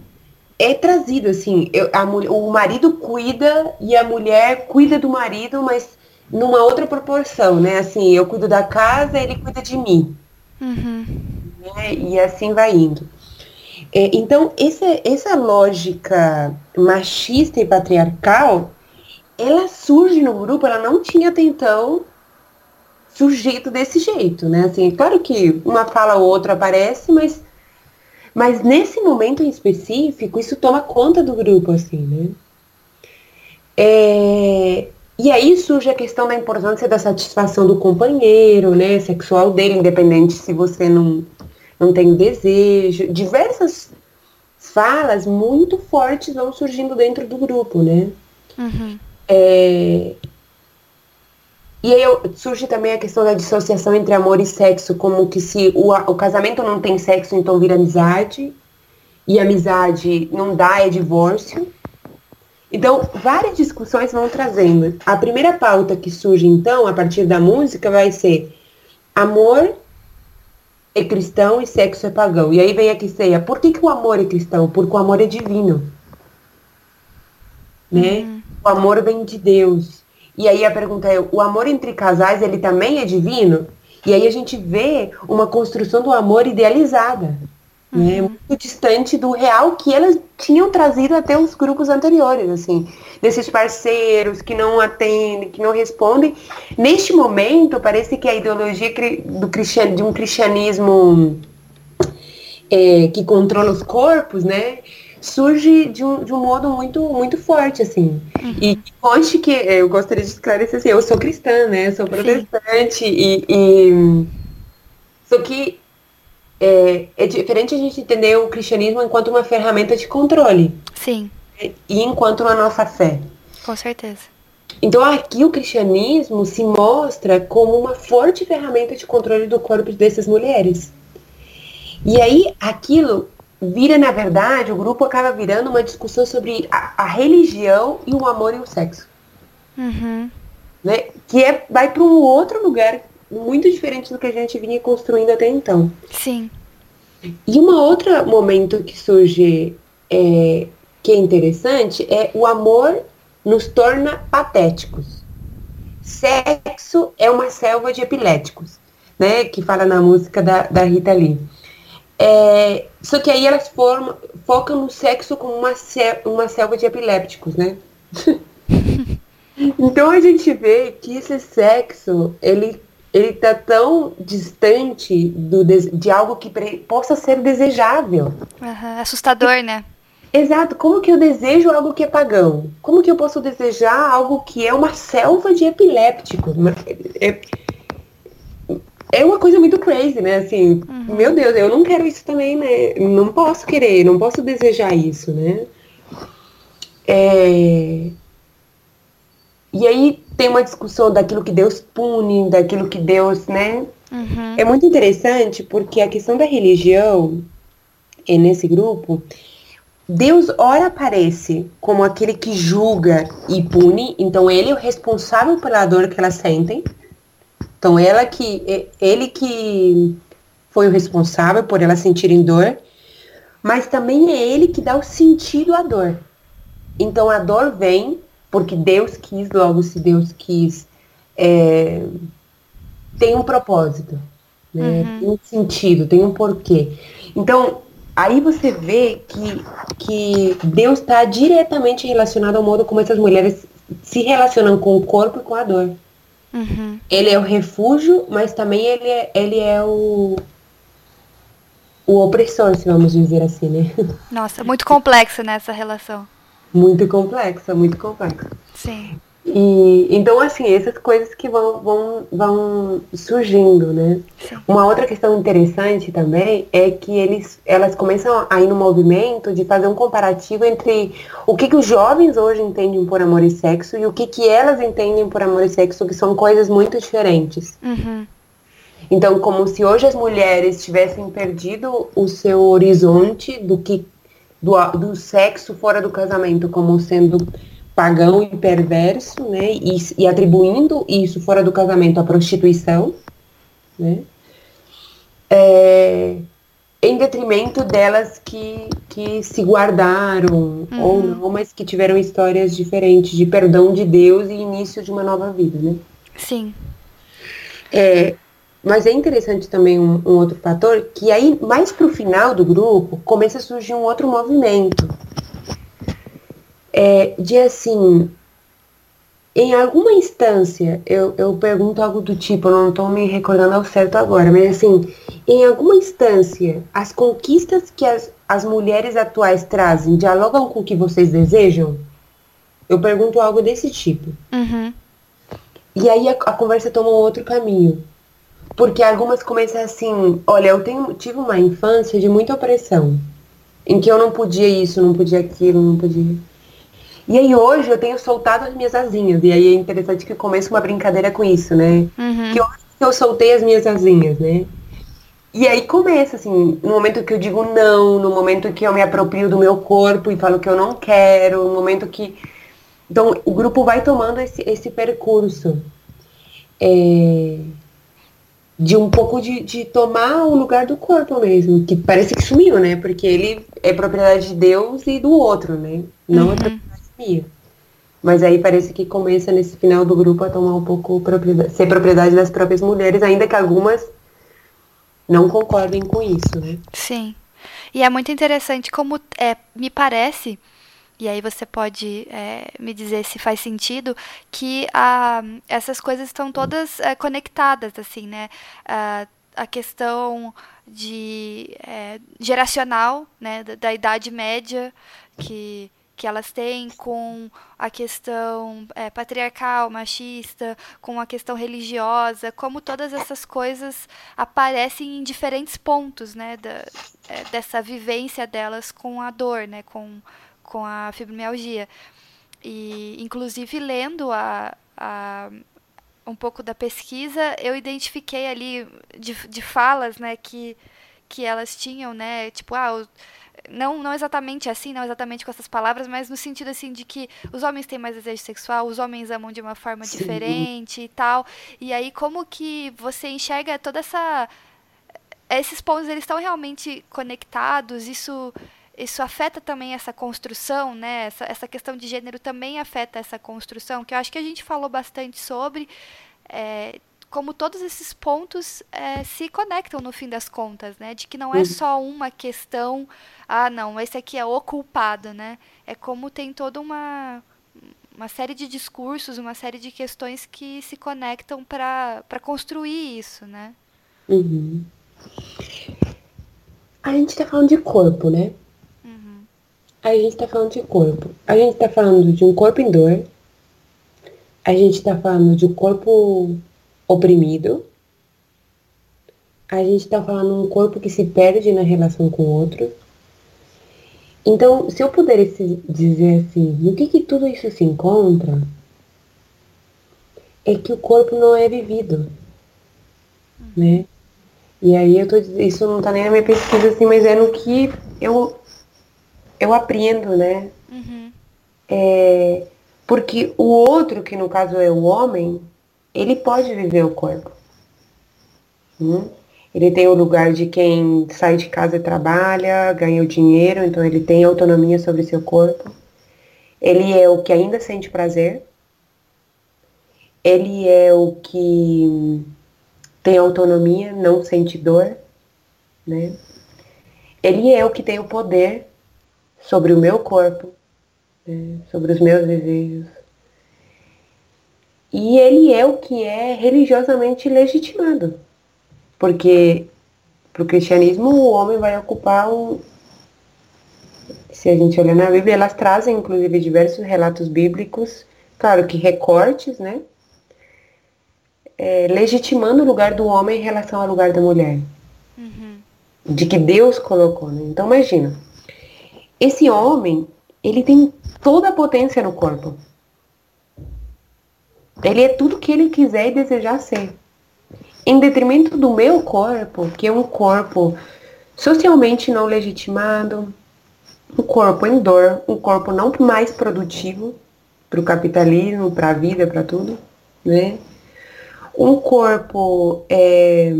é trazido, assim, eu, a, o marido cuida e a mulher cuida do marido, mas numa outra proporção, né? Assim, eu cuido da casa, ele cuida de mim. Uhum. Né? E assim vai indo. É, então, essa, essa lógica machista e patriarcal ela surge no grupo, ela não tinha até então surgido desse jeito, né? Assim, claro que uma fala ou outra aparece, mas, mas nesse momento em específico, isso toma conta do grupo, assim, né? É, e aí surge a questão da importância da satisfação do companheiro, né, sexual dele, independente se você não, não tem desejo. Diversas falas muito fortes vão surgindo dentro do grupo, né? Uhum. É... E aí surge também a questão da dissociação entre amor e sexo, como que se o, o casamento não tem sexo, então vira amizade, e amizade não dá, é divórcio. Então, várias discussões vão trazendo. A primeira pauta que surge, então, a partir da música, vai ser amor é cristão e sexo é pagão. E aí vem a que ceia. Por que, que o amor é cristão? Porque o amor é divino. Né? Uhum o amor vem de Deus. E aí a pergunta é, o amor entre casais, ele também é divino? E aí a gente vê uma construção do amor idealizada, né? uhum. né? Muito distante do real que elas tinham trazido até os grupos anteriores, assim. Desses parceiros que não atendem, que não respondem. Neste momento, parece que a ideologia do cristian, de um cristianismo é, que controla os corpos, né? Surge de um, de um modo muito, muito forte, assim. Uhum. E conste que é, eu gostaria de esclarecer assim, eu sou cristã, né? Eu sou protestante e, e, Só que é, é diferente a gente entender o cristianismo enquanto uma ferramenta de controle. Sim. E enquanto a nossa fé. Com certeza. Então aqui o cristianismo se mostra como uma forte ferramenta de controle do corpo dessas mulheres. E aí aquilo vira, na verdade, o grupo acaba virando uma discussão sobre a, a religião e o amor e o sexo. Uhum. Né? Que é, vai para um outro lugar muito diferente do que a gente vinha construindo até então. Sim. E um outro momento que surge é, que é interessante é o amor nos torna patéticos. Sexo é uma selva de epiléticos, né? Que fala na música da, da Rita Lee. É, só que aí elas formam, focam no sexo como uma, uma selva de epilépticos, né? então a gente vê que esse sexo, ele ele tá tão distante do, de algo que possa ser desejável. Uhum, assustador, né? Exato. Como que eu desejo algo que é pagão? Como que eu posso desejar algo que é uma selva de epilépticos? É, é uma coisa muito crazy, né? Assim, uhum. meu Deus, eu não quero isso também, né? Não posso querer, não posso desejar isso, né? É... E aí tem uma discussão daquilo que Deus pune, daquilo que Deus, né? Uhum. É muito interessante porque a questão da religião, é nesse grupo, Deus ora aparece como aquele que julga e pune, então ele é o responsável pela dor que elas sentem. Então ela que ele que foi o responsável por elas sentirem dor, mas também é ele que dá o sentido à dor. Então a dor vem porque Deus quis, logo se Deus quis, é, tem um propósito, né? Uhum. tem um sentido, tem um porquê. Então, aí você vê que, que Deus está diretamente relacionado ao modo como essas mulheres se relacionam com o corpo e com a dor. Uhum. Ele é o refúgio, mas também ele é, ele é o, o opressor, se vamos dizer assim, né? Nossa, muito complexa nessa relação muito complexa, muito complexa. Sim. E, então, assim, essas coisas que vão, vão, vão surgindo, né? Uma outra questão interessante também é que eles, elas começam a ir no movimento de fazer um comparativo entre o que, que os jovens hoje entendem por amor e sexo e o que, que elas entendem por amor e sexo, que são coisas muito diferentes. Uhum. Então, como se hoje as mulheres tivessem perdido o seu horizonte do que do, do sexo fora do casamento como sendo pagão e perverso, né? E, e atribuindo isso fora do casamento à prostituição, né? É, em detrimento delas que, que se guardaram uhum. ou não, mas que tiveram histórias diferentes de perdão de Deus e início de uma nova vida, né? Sim. É, mas é interessante também um, um outro fator, que aí, mais pro final do grupo, começa a surgir um outro movimento. É, de assim, em alguma instância, eu, eu pergunto algo do tipo, eu não estou me recordando ao certo agora, mas assim, em alguma instância, as conquistas que as, as mulheres atuais trazem dialogam com o que vocês desejam? Eu pergunto algo desse tipo. Uhum. E aí a, a conversa toma um outro caminho. Porque algumas começam assim, olha, eu tenho, tive uma infância de muita opressão. Em que eu não podia isso, não podia aquilo, não podia. E aí hoje eu tenho soltado as minhas asinhas. E aí é interessante que começa uma brincadeira com isso, né? Uhum. Que hoje eu soltei as minhas asinhas, né? E aí começa, assim, no momento que eu digo não, no momento que eu me aproprio do meu corpo e falo que eu não quero, no momento que. Então o grupo vai tomando esse, esse percurso. É de um pouco de, de tomar o lugar do corpo mesmo, que parece que sumiu, né? Porque ele é propriedade de Deus e do outro, né? Não é uhum. é propriedade Mas aí parece que começa nesse final do grupo a tomar um pouco propriedade, ser propriedade das próprias mulheres, ainda que algumas não concordem com isso, né? Sim. E é muito interessante como é, me parece e aí você pode é, me dizer se faz sentido que ah, essas coisas estão todas é, conectadas, assim, né? Ah, a questão de é, geracional, né, da, da, idade média que que elas têm com a questão é, patriarcal, machista, com a questão religiosa, como todas essas coisas aparecem em diferentes pontos, né, da, é, dessa vivência delas com a dor, né, com com a fibromialgia. E, inclusive, lendo a, a, um pouco da pesquisa, eu identifiquei ali de, de falas, né, que, que elas tinham, né, tipo, ah, não, não exatamente assim, não exatamente com essas palavras, mas no sentido assim de que os homens têm mais desejo sexual, os homens amam de uma forma Sim. diferente e tal. E aí como que você enxerga toda essa esses pontos eles estão realmente conectados? Isso isso afeta também essa construção, né? Essa, essa questão de gênero também afeta essa construção, que eu acho que a gente falou bastante sobre. É, como todos esses pontos é, se conectam no fim das contas, né? De que não é uhum. só uma questão, ah, não, esse aqui é o culpado, né? É como tem toda uma, uma série de discursos, uma série de questões que se conectam para construir isso, né? Uhum. A gente está falando de corpo, né? Uhum. A gente está falando de corpo. A gente está falando de um corpo em dor. A gente está falando de um corpo oprimido. A gente está falando um corpo que se perde na relação com o outro. Então, se eu pudesse dizer assim, no que, que tudo isso se encontra, é que o corpo não é vivido, né? E aí eu tô isso não tá nem na minha pesquisa assim, mas é no que eu eu aprendo, né? Uhum. É, porque o outro, que no caso é o homem, ele pode viver o corpo. Hum? Ele tem o lugar de quem sai de casa e trabalha, ganha o dinheiro, então ele tem autonomia sobre seu corpo. Ele é o que ainda sente prazer. Ele é o que tem autonomia, não sente dor, né? Ele é o que tem o poder sobre o meu corpo, né? sobre os meus desejos, e ele é o que é religiosamente legitimado. Porque para o cristianismo o homem vai ocupar um. Se a gente olhar na Bíblia, elas trazem inclusive diversos relatos bíblicos, claro que recortes, né? É, legitimando o lugar do homem em relação ao lugar da mulher. Uhum. De que Deus colocou, né? Então imagina. Esse homem, ele tem toda a potência no corpo. Ele é tudo que ele quiser e desejar ser. Em detrimento do meu corpo, que é um corpo socialmente não legitimado, um corpo em dor, um corpo não mais produtivo para o capitalismo, para a vida, para tudo, né? Um corpo é,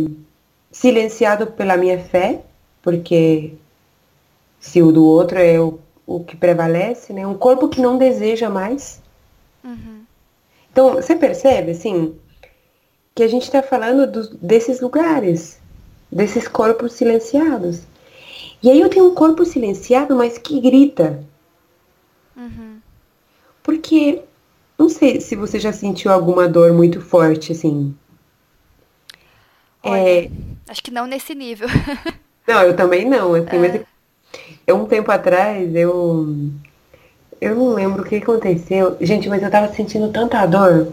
silenciado pela minha fé, porque se o do outro é o, o que prevalece, né? Um corpo que não deseja mais. Uhum. Então, você percebe, assim, que a gente está falando do, desses lugares, desses corpos silenciados. E aí eu tenho um corpo silenciado, mas que grita. Uhum. Porque, não sei se você já sentiu alguma dor muito forte, assim. Olha, é... Acho que não nesse nível. não, eu também não. Assim, é. mas eu, um tempo atrás, eu eu não lembro o que aconteceu. Gente, mas eu tava sentindo tanta dor.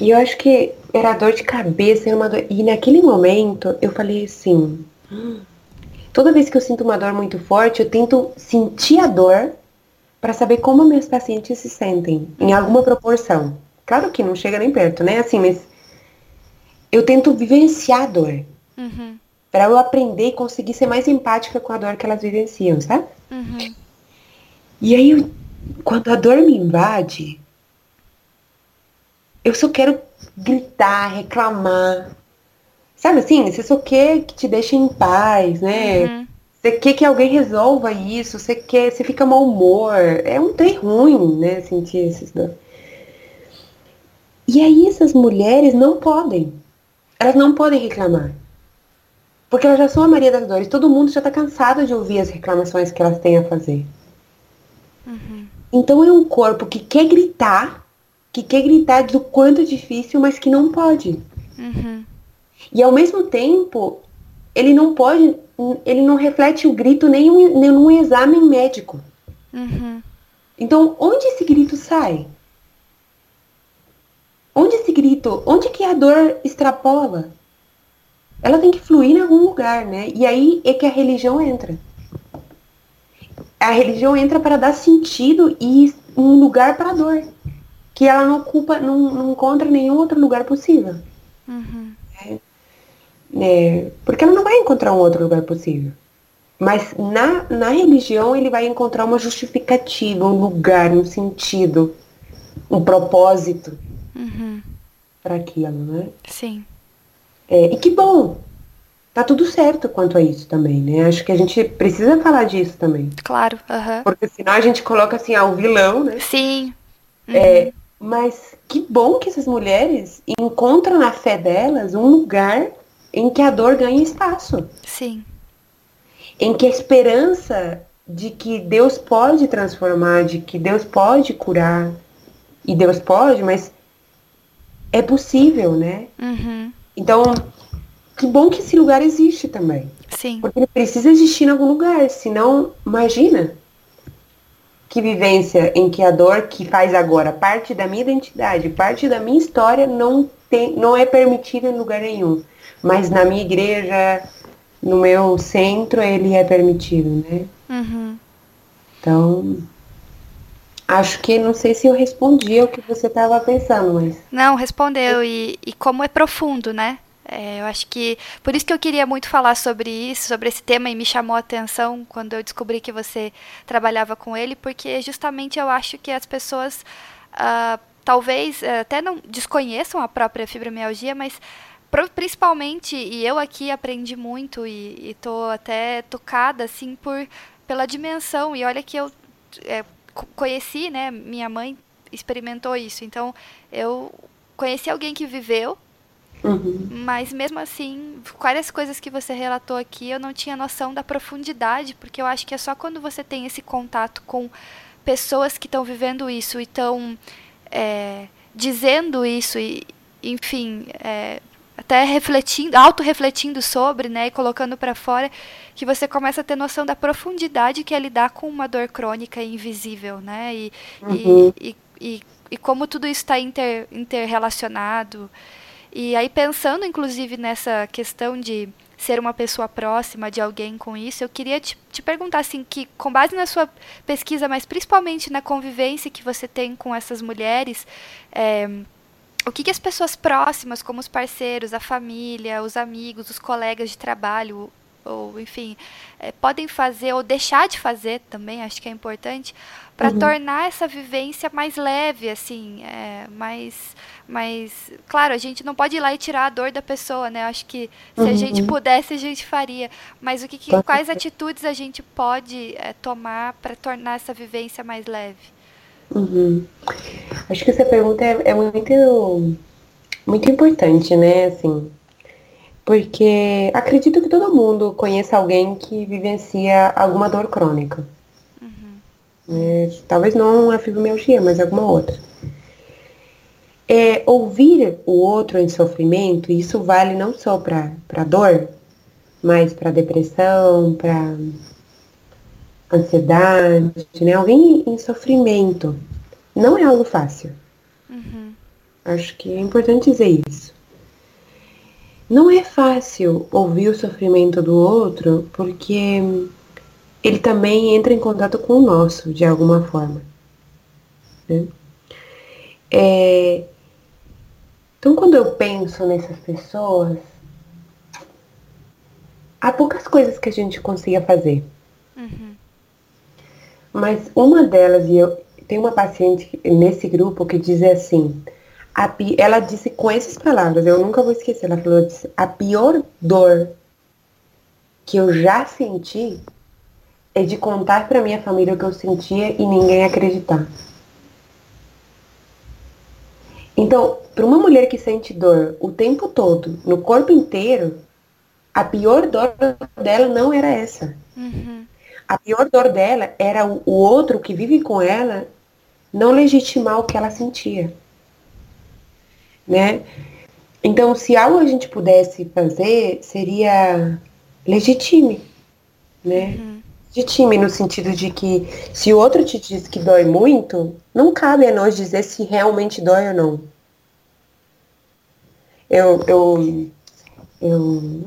E eu acho que era dor de cabeça, era uma dor. E naquele momento eu falei assim. Toda vez que eu sinto uma dor muito forte, eu tento sentir a dor para saber como meus pacientes se sentem, em alguma proporção. Claro que não chega nem perto, né? Assim, mas eu tento vivenciar a dor. Uhum. Para eu aprender e conseguir ser mais empática com a dor que elas vivenciam, sabe? Uhum. E aí, quando a dor me invade, eu só quero gritar, reclamar. Sabe assim? Você só quer que te deixe em paz, né? Uhum. Você quer que alguém resolva isso, você quer, você fica mau humor. É um trem ruim, né? Sentir esses dor. E aí essas mulheres não podem. Elas não podem reclamar. Porque elas já são a Maria das Dores. Todo mundo já está cansado de ouvir as reclamações que elas têm a fazer. Uhum. Então é um corpo que quer gritar, que quer gritar do quanto é difícil, mas que não pode. Uhum. E ao mesmo tempo, ele não pode, ele não reflete o grito nem num exame médico. Uhum. Então, onde esse grito sai? Onde esse grito, onde que a dor extrapola? Ela tem que fluir em algum lugar, né? E aí é que a religião entra a religião entra para dar sentido e um lugar para a dor. Que ela não ocupa, não, não encontra nenhum outro lugar possível. Uhum. É, é, porque ela não vai encontrar um outro lugar possível. Mas na, na religião ele vai encontrar uma justificativa, um lugar, um sentido, um propósito uhum. para aquilo, né? Sim. É, e que bom! Tá tudo certo quanto a isso também, né? Acho que a gente precisa falar disso também. Claro, uhum. Porque senão a gente coloca assim, ah, o vilão, né? Sim. Uhum. É, mas que bom que essas mulheres encontram na fé delas um lugar em que a dor ganha espaço. Sim. Em que a esperança de que Deus pode transformar, de que Deus pode curar, e Deus pode, mas é possível, né? Uhum. Então, que bom que esse lugar existe também. Sim. Porque ele precisa existir em algum lugar, senão, imagina que vivência em que a dor que faz agora parte da minha identidade, parte da minha história, não, tem, não é permitida em lugar nenhum. Mas na minha igreja, no meu centro, ele é permitido, né? Uhum. Então, acho que não sei se eu respondi ao que você estava pensando, mas. Não, respondeu. E, e como é profundo, né? É, eu acho que por isso que eu queria muito falar sobre isso, sobre esse tema e me chamou a atenção quando eu descobri que você trabalhava com ele, porque justamente eu acho que as pessoas uh, talvez uh, até não desconheçam a própria fibromialgia, mas principalmente e eu aqui aprendi muito e estou até tocada assim por pela dimensão e olha que eu é, conheci, né? Minha mãe experimentou isso, então eu conheci alguém que viveu Uhum. Mas mesmo assim, várias coisas que você relatou aqui, eu não tinha noção da profundidade, porque eu acho que é só quando você tem esse contato com pessoas que estão vivendo isso e estão é, dizendo isso e, enfim, é, até refletindo, auto-refletindo sobre, né, e colocando para fora, que você começa a ter noção da profundidade que é lidar com uma dor crônica e invisível, né, e, uhum. e, e, e, como tudo isso está inter, interrelacionado. E aí, pensando inclusive nessa questão de ser uma pessoa próxima de alguém com isso, eu queria te, te, perguntar assim que, com base na sua pesquisa, mas principalmente na convivência que você tem com essas mulheres, é, o que, que as pessoas próximas, como os parceiros, a família, os amigos, os colegas de trabalho, ou enfim, é, podem fazer ou deixar de fazer também, acho que é importante, para uhum. tornar essa vivência mais leve, assim, é, mais, mais. Claro, a gente não pode ir lá e tirar a dor da pessoa, né? Acho que se uhum. a gente pudesse, a gente faria. Mas o que, que quais atitudes a gente pode é, tomar para tornar essa vivência mais leve? Uhum. Acho que essa pergunta é, é muito, muito importante, né? Assim, porque acredito que todo mundo conheça alguém que vivencia alguma dor crônica. Uhum. É, talvez não a fibromialgia, mas alguma outra. É, ouvir o outro em sofrimento, isso vale não só para dor, mas para depressão, para ansiedade, né? Alguém em sofrimento não é algo fácil. Uhum. Acho que é importante dizer isso. Não é fácil ouvir o sofrimento do outro porque ele também entra em contato com o nosso, de alguma forma. Né? É... Então, quando eu penso nessas pessoas, há poucas coisas que a gente consiga fazer. Uhum. Mas uma delas, e eu tenho uma paciente nesse grupo que diz assim, ela disse com essas palavras, eu nunca vou esquecer, ela falou, disse, a pior dor que eu já senti é de contar para minha família o que eu sentia e ninguém acreditar. Então, para uma mulher que sente dor o tempo todo, no corpo inteiro, a pior dor dela não era essa. Uhum. A pior dor dela era o outro que vive com ela não legitimar o que ela sentia né? Então, se algo a gente pudesse fazer, seria legitime, né? Uhum. Legitime no sentido de que se o outro te diz que dói muito, não cabe a nós dizer se realmente dói ou não. Eu, eu, eu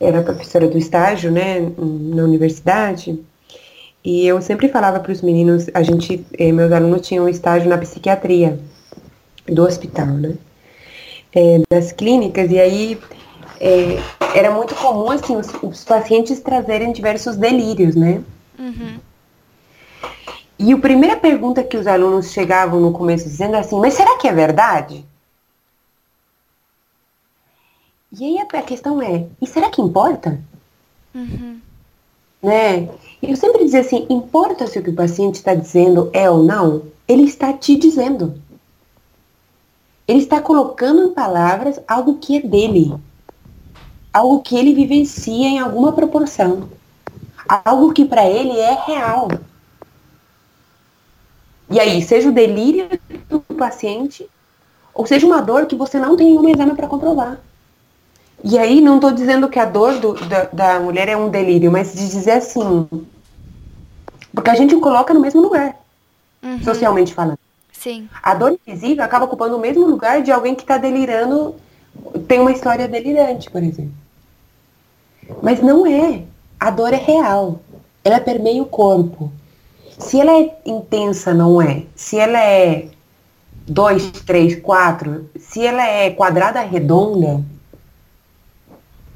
era professora do estágio, né, na universidade, e eu sempre falava para os meninos, a gente, eh, meus alunos tinham um estágio na psiquiatria do hospital, né? É, das clínicas, e aí é, era muito comum assim os, os pacientes trazerem diversos delírios, né? Uhum. E a primeira pergunta que os alunos chegavam no começo dizendo assim, mas será que é verdade? E aí a, questão é, e será que importa? Uhum. Né? Eu sempre dizia assim, importa se o que o paciente está dizendo é ou não? Ele está te dizendo. Ele está colocando em palavras algo que é dele. Algo que ele vivencia em alguma proporção. Algo que para ele é real. E aí, seja o delírio do paciente, ou seja uma dor que você não tem nenhum exame para comprovar. E aí, não estou dizendo que a dor do, da, da mulher é um delírio, mas de dizer assim. Porque a gente o coloca no mesmo lugar, uhum. socialmente falando. Sim. A dor invisível acaba ocupando o mesmo lugar de alguém que está delirando, tem uma história delirante, por exemplo. Mas não é. A dor é real. Ela permeia o corpo. Se ela é intensa, não é. Se ela é 2, 3, 4, se ela é quadrada redonda,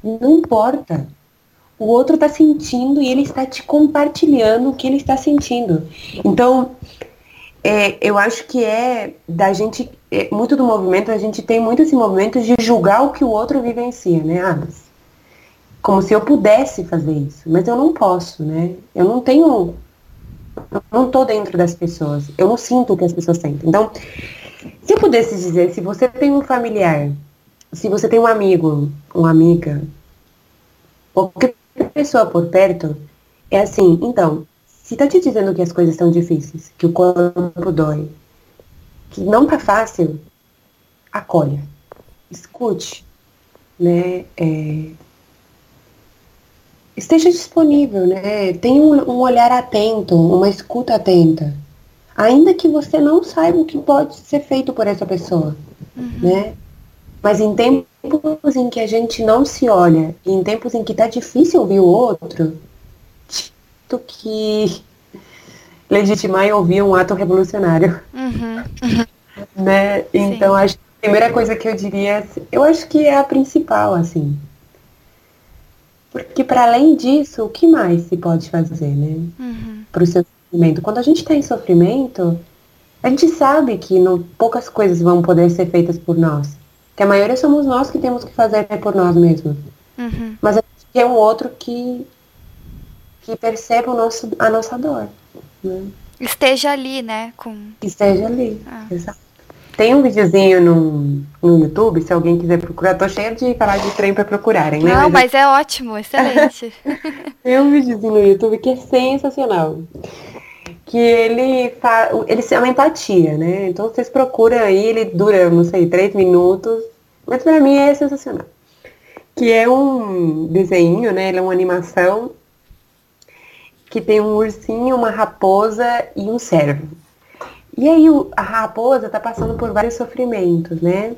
não importa. O outro está sentindo e ele está te compartilhando o que ele está sentindo. Então, é, eu acho que é da gente, é, muito do movimento, a gente tem muito esse movimento de julgar o que o outro vivencia, né? Ah, como se eu pudesse fazer isso, mas eu não posso, né? Eu não tenho eu não estou dentro das pessoas. Eu não sinto o que as pessoas sentem. Então, se eu pudesse dizer, se você tem um familiar, se você tem um amigo, uma amiga, qualquer pessoa por perto, é assim, então, se tá te dizendo que as coisas estão difíceis, que o corpo dói, que não tá fácil, acolha, escute, né? É, esteja disponível, né? Tenha um, um, olhar atento, uma escuta atenta. Ainda que você não saiba o que pode ser feito por essa pessoa, uhum. né? Mas em tempos em que a gente não se olha, em tempos em que tá difícil ouvir o outro, que legitimar e ouvir um ato revolucionário. Uhum. Uhum. Né? Então, acho que a primeira coisa que eu diria, eu acho que é a principal, assim. Porque para além disso, o que mais se pode fazer, né? Uhum. Para o seu sofrimento. Quando a gente está em sofrimento, a gente sabe que não, poucas coisas vão poder ser feitas por nós. Que a maioria somos nós que temos que fazer por nós mesmos. Uhum. Mas a gente quer um outro que, que perceba o nosso, a nossa dor. Né? Esteja ali, né? Com... Esteja ali, ah. exato. Tem um videozinho no, no YouTube, se alguém quiser procurar. Tô cheia de falar de trem para procurarem, né? Não, mas, mas é ótimo, excelente. Tem um videozinho no YouTube que é sensacional. Que ele faz. Ele é uma empatia, né? Então vocês procuram aí, ele dura, não sei, três minutos. Mas para mim é sensacional. Que é um desenho, né? Ele é uma animação que tem um ursinho, uma raposa e um cervo. E aí a raposa está passando por vários sofrimentos, né?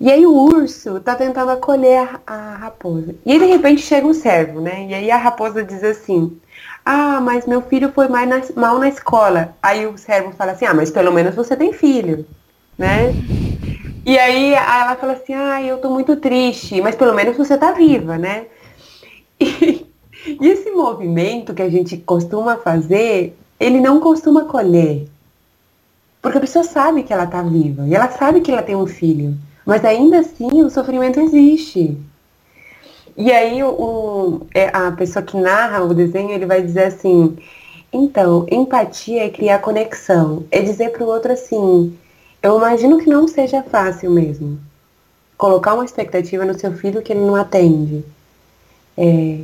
E aí o urso está tentando acolher a, raposa. E aí de repente chega um servo, né? E aí a raposa diz assim, ah, mas meu filho foi mal na, mal na escola. Aí o servo fala assim, ah, mas pelo menos você tem filho, né? E aí ela fala assim, ah, eu tô muito triste, mas pelo menos você tá viva, né? E, e esse movimento que a gente costuma fazer, ele não costuma colher. Porque a pessoa sabe que ela está viva e ela sabe que ela tem um filho. Mas ainda assim o sofrimento existe. E aí o, é, a pessoa que narra o desenho, ele vai dizer assim, então, empatia é criar conexão. É dizer para o outro assim, eu imagino que não seja fácil mesmo. Colocar uma expectativa no seu filho que ele não atende. É,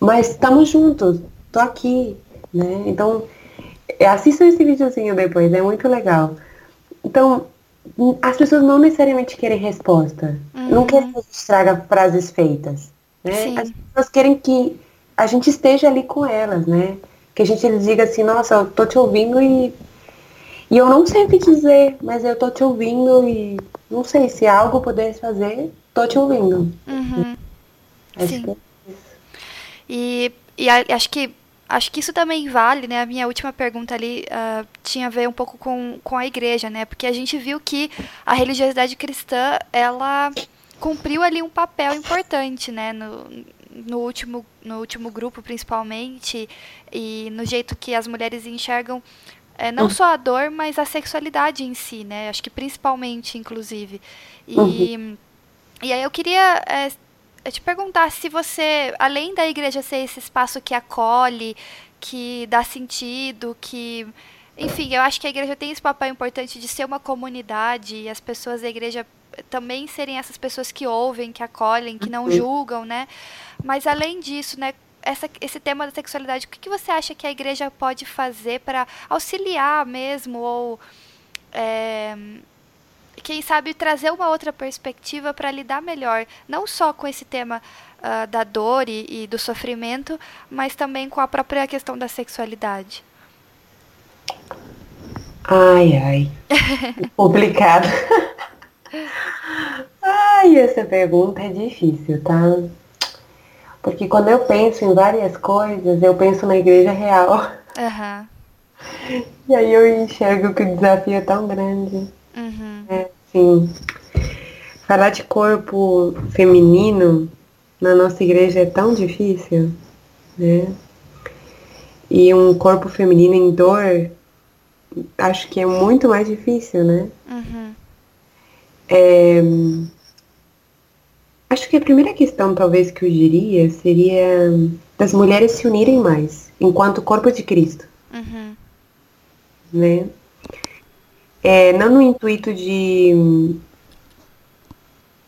mas estamos juntos, tô aqui, né? Então, assistam esse videozinho depois, é muito legal. Então, as pessoas não necessariamente querem resposta. Uhum. Não querem que a gente traga frases feitas. Né? As pessoas querem que a gente esteja ali com elas, né? Que a gente lhes diga assim, nossa, eu tô te ouvindo e, e eu não sei o que dizer, mas eu tô te ouvindo e não sei se algo pudesse fazer, tô te ouvindo. Uhum. Acho Sim. Que E, e acho que acho que isso também vale, né? A minha última pergunta ali uh, tinha a ver um pouco com, com a igreja, né? Porque a gente viu que a religiosidade cristã, ela cumpriu ali um papel importante, né, no, no último, no último grupo principalmente, e no jeito que as mulheres enxergam é, não uhum. só a dor, mas a sexualidade em si, né? Acho que principalmente, inclusive. E, uhum. e aí eu queria é, te perguntar se você, além da igreja ser esse espaço que acolhe, que dá sentido, que enfim, eu acho que a igreja tem esse papel importante de ser uma comunidade e as pessoas da igreja também serem essas pessoas que ouvem, que acolhem, que não uhum. julgam, né? Mas além disso, né, essa, esse tema da sexualidade, o que, que você acha que a igreja pode fazer para auxiliar mesmo ou é, quem sabe trazer uma outra perspectiva para lidar melhor, não só com esse tema uh, da dor e, e, do sofrimento, mas também com a própria questão da sexualidade? Ai, ai. Complicado. ai, essa pergunta é difícil, tá? Porque quando eu penso em várias coisas, eu penso na igreja real. Uhum. E aí eu enxergo que o desafio é tão grande. Uhum. É, sim. Falar de corpo feminino na nossa igreja é tão difícil, né? E um corpo feminino em dor, acho que é muito mais difícil, né? Uhum. É, acho que a primeira questão, talvez, que eu diria seria das mulheres se unirem mais, enquanto corpo de Cristo. Uhum. Né? É, não no intuito de.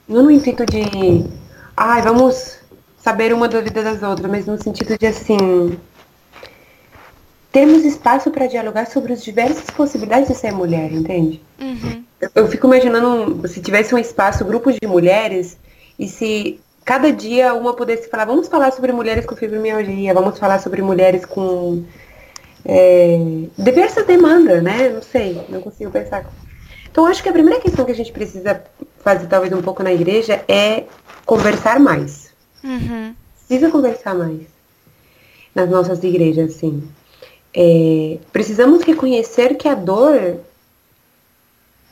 Não no intuito de. Ai, vamos saber uma da vida das outras, mas no sentido de assim termos espaço para dialogar sobre as diversas possibilidades de ser mulher, entende? Uhum. Eu, eu, fico imaginando se tivesse um espaço, grupos de mulheres, e se cada dia uma pudesse falar, vamos falar sobre mulheres com fibromialgia, vamos falar sobre mulheres com é, diversas demandas, né? Não sei, não consigo pensar. Então acho que a primeira questão que a gente precisa fazer talvez um pouco na igreja é conversar mais. Uhum. Precisa conversar mais nas nossas igrejas, sim. É, precisamos reconhecer que a dor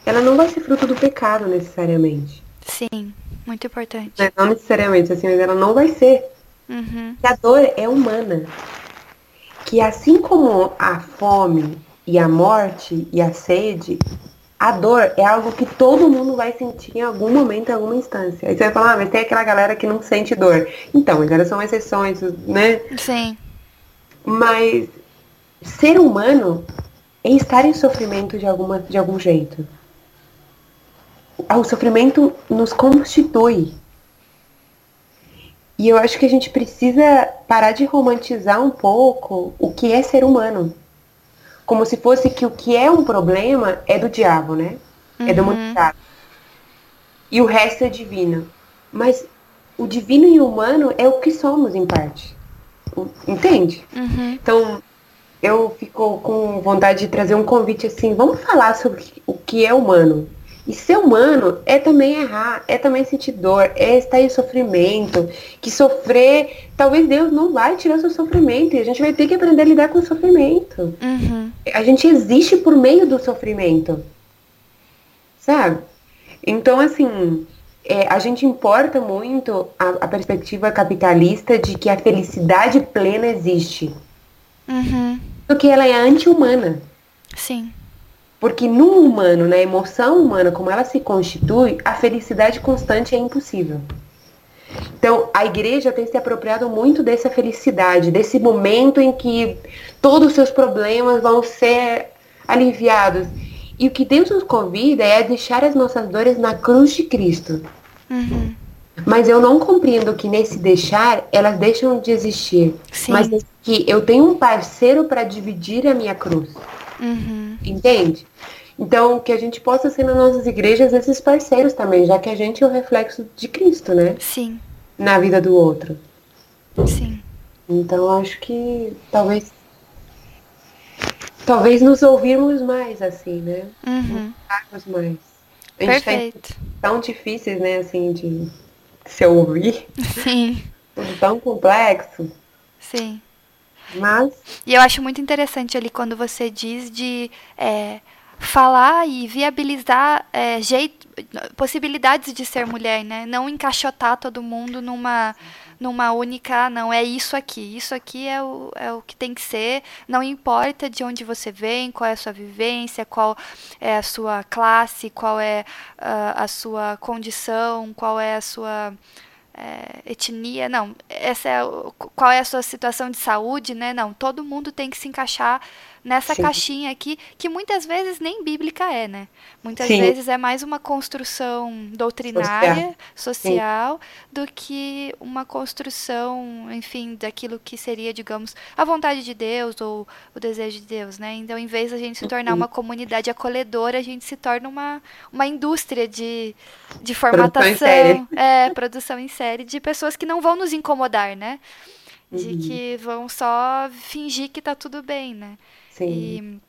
ela não vai ser fruto do pecado necessariamente. Sim, muito importante. Não, não necessariamente, assim, mas ela não vai ser. Uhum. Que a dor é humana. Que assim como a fome e a morte e a sede, a dor é algo que todo mundo vai sentir em algum momento, em alguma instância. Aí você vai falar, ah, mas tem aquela galera que não sente dor. Então, elas são exceções, né? Sim. Mas ser humano é estar em sofrimento de, alguma, de algum jeito. O sofrimento nos constitui. E eu acho que a gente precisa parar de romantizar um pouco o que é ser humano. Como se fosse que o que é um problema é do diabo, né? Uhum. É demonizado. E o resto é divino. Mas o divino e o humano é o que somos, em parte. Entende? Uhum. Então, eu fico com vontade de trazer um convite assim, vamos falar sobre o que é humano. E ser humano é também errar, é também sentir dor, é estar em sofrimento, que sofrer, talvez Deus não vai tirar seu sofrimento e a gente vai ter que aprender a lidar com o sofrimento. Uhum. A gente existe por meio do sofrimento, sabe? Então, assim, é, a gente importa muito a, a perspectiva capitalista de que a felicidade plena existe. Uhum. Porque ela é anti-humana. Sim. Porque no humano, na emoção humana, como ela se constitui, a felicidade constante é impossível. Então, a igreja tem se apropriado muito dessa felicidade, desse momento em que todos os seus problemas vão ser aliviados. E o que Deus nos convida é a deixar as nossas dores na cruz de Cristo. Uhum. Mas eu não compreendo que nesse deixar elas deixam de existir. Sim. Mas que eu tenho um parceiro para dividir a minha cruz. Uhum. Entende? Então, que a gente possa ser nas nossas igrejas esses parceiros também, já que a gente é o reflexo de Cristo, né? Sim. Na vida do outro. Sim. Então, acho que talvez. Talvez nos ouvirmos mais, assim, né? Uhum. mais. A gente Perfeito. Tá tão difíceis, né, assim, de se ouvir. Sim. Tão complexo. Sim. Mas. E eu acho muito interessante ali quando você diz de. É, falar e viabilizar é, jeito, possibilidades de ser mulher, né? Não encaixotar todo mundo numa numa única, não, é isso aqui, isso aqui é o, é o que tem que ser, não importa de onde você vem, qual é a sua vivência, qual é a sua classe, qual é uh, a sua condição, qual é a sua é, etnia, não, essa é qual é a sua situação de saúde, né? Não, todo mundo tem que se encaixar nessa Sim. caixinha aqui, que muitas vezes nem bíblica é, né? Muitas Sim. vezes é mais uma construção doutrinária, social, social do que uma construção, enfim, daquilo que seria, digamos, a vontade de Deus ou o desejo de Deus, né? Então, em vez de a gente se tornar uma comunidade acolhedora, a gente se torna uma, uma indústria de, de formatação, produção é, produção em série de pessoas que não vão nos incomodar, né? De uhum. que vão só fingir que tá tudo bem, né? Sim.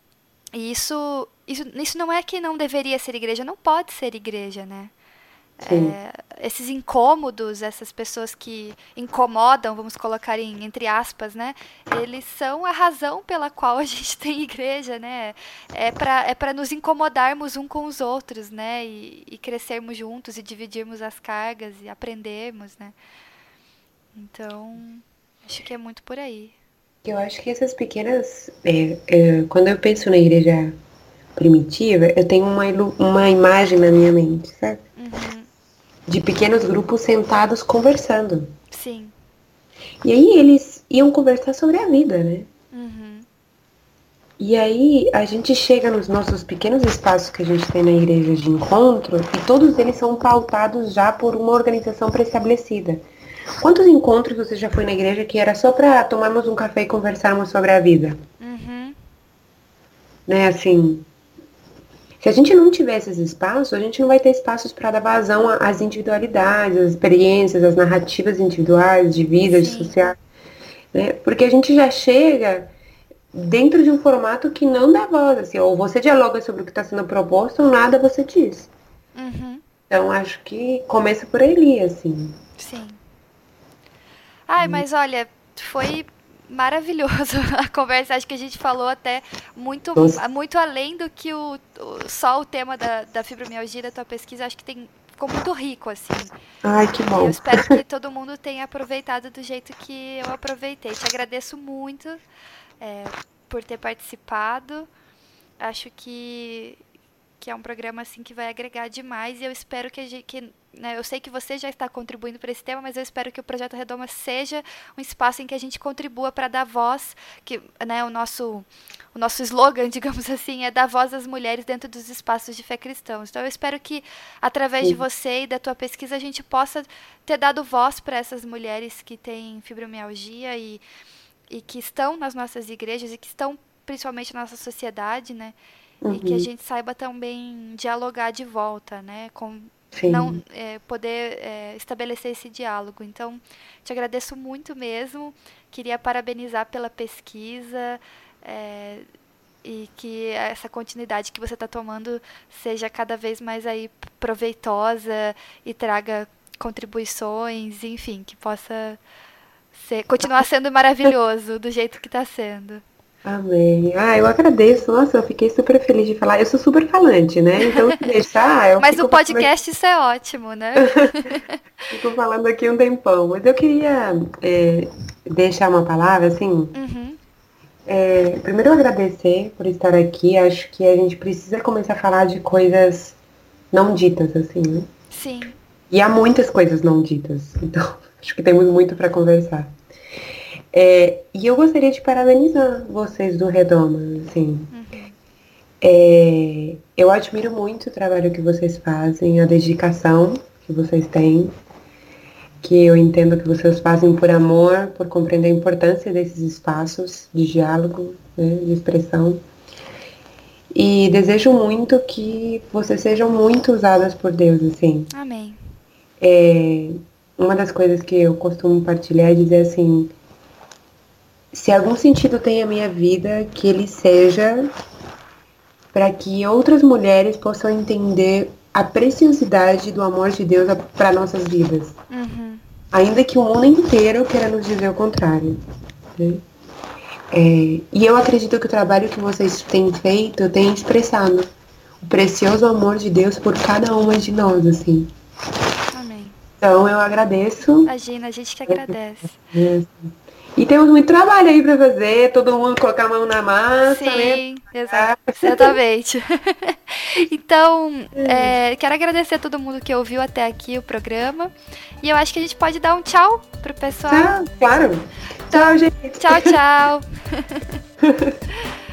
E, e isso, isso, isso não é que não deveria ser igreja, não pode ser igreja, né? É, esses incômodos, essas pessoas que incomodam, vamos colocar em, entre aspas, né? Eles são a razão pela qual a gente tem igreja, né? É para é nos incomodarmos um com os outros, né? E, e crescermos juntos e dividirmos as cargas e aprendermos, né? Então, acho que é muito por aí. Eu acho que essas pequenas. É, é, quando eu penso na igreja primitiva, eu tenho uma, uma imagem na minha mente, sabe? Uhum. De pequenos grupos sentados conversando. Sim. E aí eles iam conversar sobre a vida, né? Uhum. E aí a gente chega nos nossos pequenos espaços que a gente tem na igreja de encontro e todos eles são pautados já por uma organização pré-estabelecida. Quantos encontros você já foi na igreja que era só para tomarmos um café e conversarmos sobre a vida? Uhum. Né, assim. Se a gente não tiver esses espaços, a gente não vai ter espaços para dar vazão às individualidades, às experiências, às narrativas individuais, de vida, Sim. de social. Né? Porque a gente já chega dentro de um formato que não dá voz, assim, ou você dialoga sobre o que está sendo proposto ou nada você diz. Uhum. Então acho que começa por ali, assim. Sim. Ai, hum. mas olha, foi maravilhoso a conversa. Acho que a gente falou até muito, muito além do que o, o, só o tema da, da fibromialgia da tua pesquisa. Acho que tem, ficou muito rico, assim. Ai, que bom. Eu espero que todo mundo tenha aproveitado do jeito que eu aproveitei. Te agradeço muito é, por ter participado. Acho que que é um programa assim que vai agregar demais e eu espero que, gente, que né, eu sei que você já está contribuindo para esse tema, mas eu espero que o projeto Redoma seja um espaço em que a gente contribua para dar voz, que né, o nosso o nosso slogan, digamos assim, é dar voz às mulheres dentro dos espaços de fé cristãos. Então eu espero que através Sim. de você e da tua pesquisa a gente possa ter dado voz para essas mulheres que têm fibromialgia e e que estão nas nossas igrejas e que estão principalmente na nossa sociedade, né? Uhum. E que a uhum. gente saiba também dialogar de volta, né? Com, Sim. não é, poder é, estabelecer esse diálogo. Então, te agradeço muito mesmo. Queria parabenizar pela pesquisa é, e que essa continuidade que você está tomando seja cada vez mais aí proveitosa e traga contribuições, enfim, que possa ser, continuar sendo maravilhoso do jeito que está sendo. Amém. Ah, eu agradeço. Nossa, eu fiquei super feliz de falar. Eu sou super falante, né? Então, se deixar. Eu Mas o podcast, isso é ótimo, né? fico falando aqui um tempão. Mas eu queria é, deixar uma palavra, assim. Uhum. É, primeiro, eu agradecer por estar aqui. Acho que a gente precisa começar a falar de coisas não ditas, assim, né? Sim. E há muitas coisas não ditas. Então, acho que temos muito para conversar. É, e eu gostaria de parabenizar vocês do Redoma, assim. Uhum. É, eu admiro muito o trabalho que vocês fazem, a dedicação que vocês têm, que eu entendo que vocês fazem por amor, por compreender a importância desses espaços de diálogo, né, de expressão. E desejo muito que vocês sejam muito usadas por Deus, assim. Amém. É, uma das coisas que eu costumo partilhar é dizer assim, se algum sentido tem a minha vida, que ele seja para que outras mulheres possam entender a preciosidade do amor de Deus para nossas vidas. Uhum. Ainda que o mundo inteiro queira nos dizer o contrário. Né? É, e eu acredito que o trabalho que vocês têm feito tem expressado o precioso amor de Deus por cada uma de nós, assim. Amém. Então eu agradeço. Imagina, a gente que agradece. E temos muito trabalho aí para fazer, todo mundo colocar a mão na massa. Sim, né? exatamente. então, é, quero agradecer a todo mundo que ouviu até aqui o programa. E eu acho que a gente pode dar um tchau pro pessoal. Ah, claro. Tchau, gente. Tchau, tchau.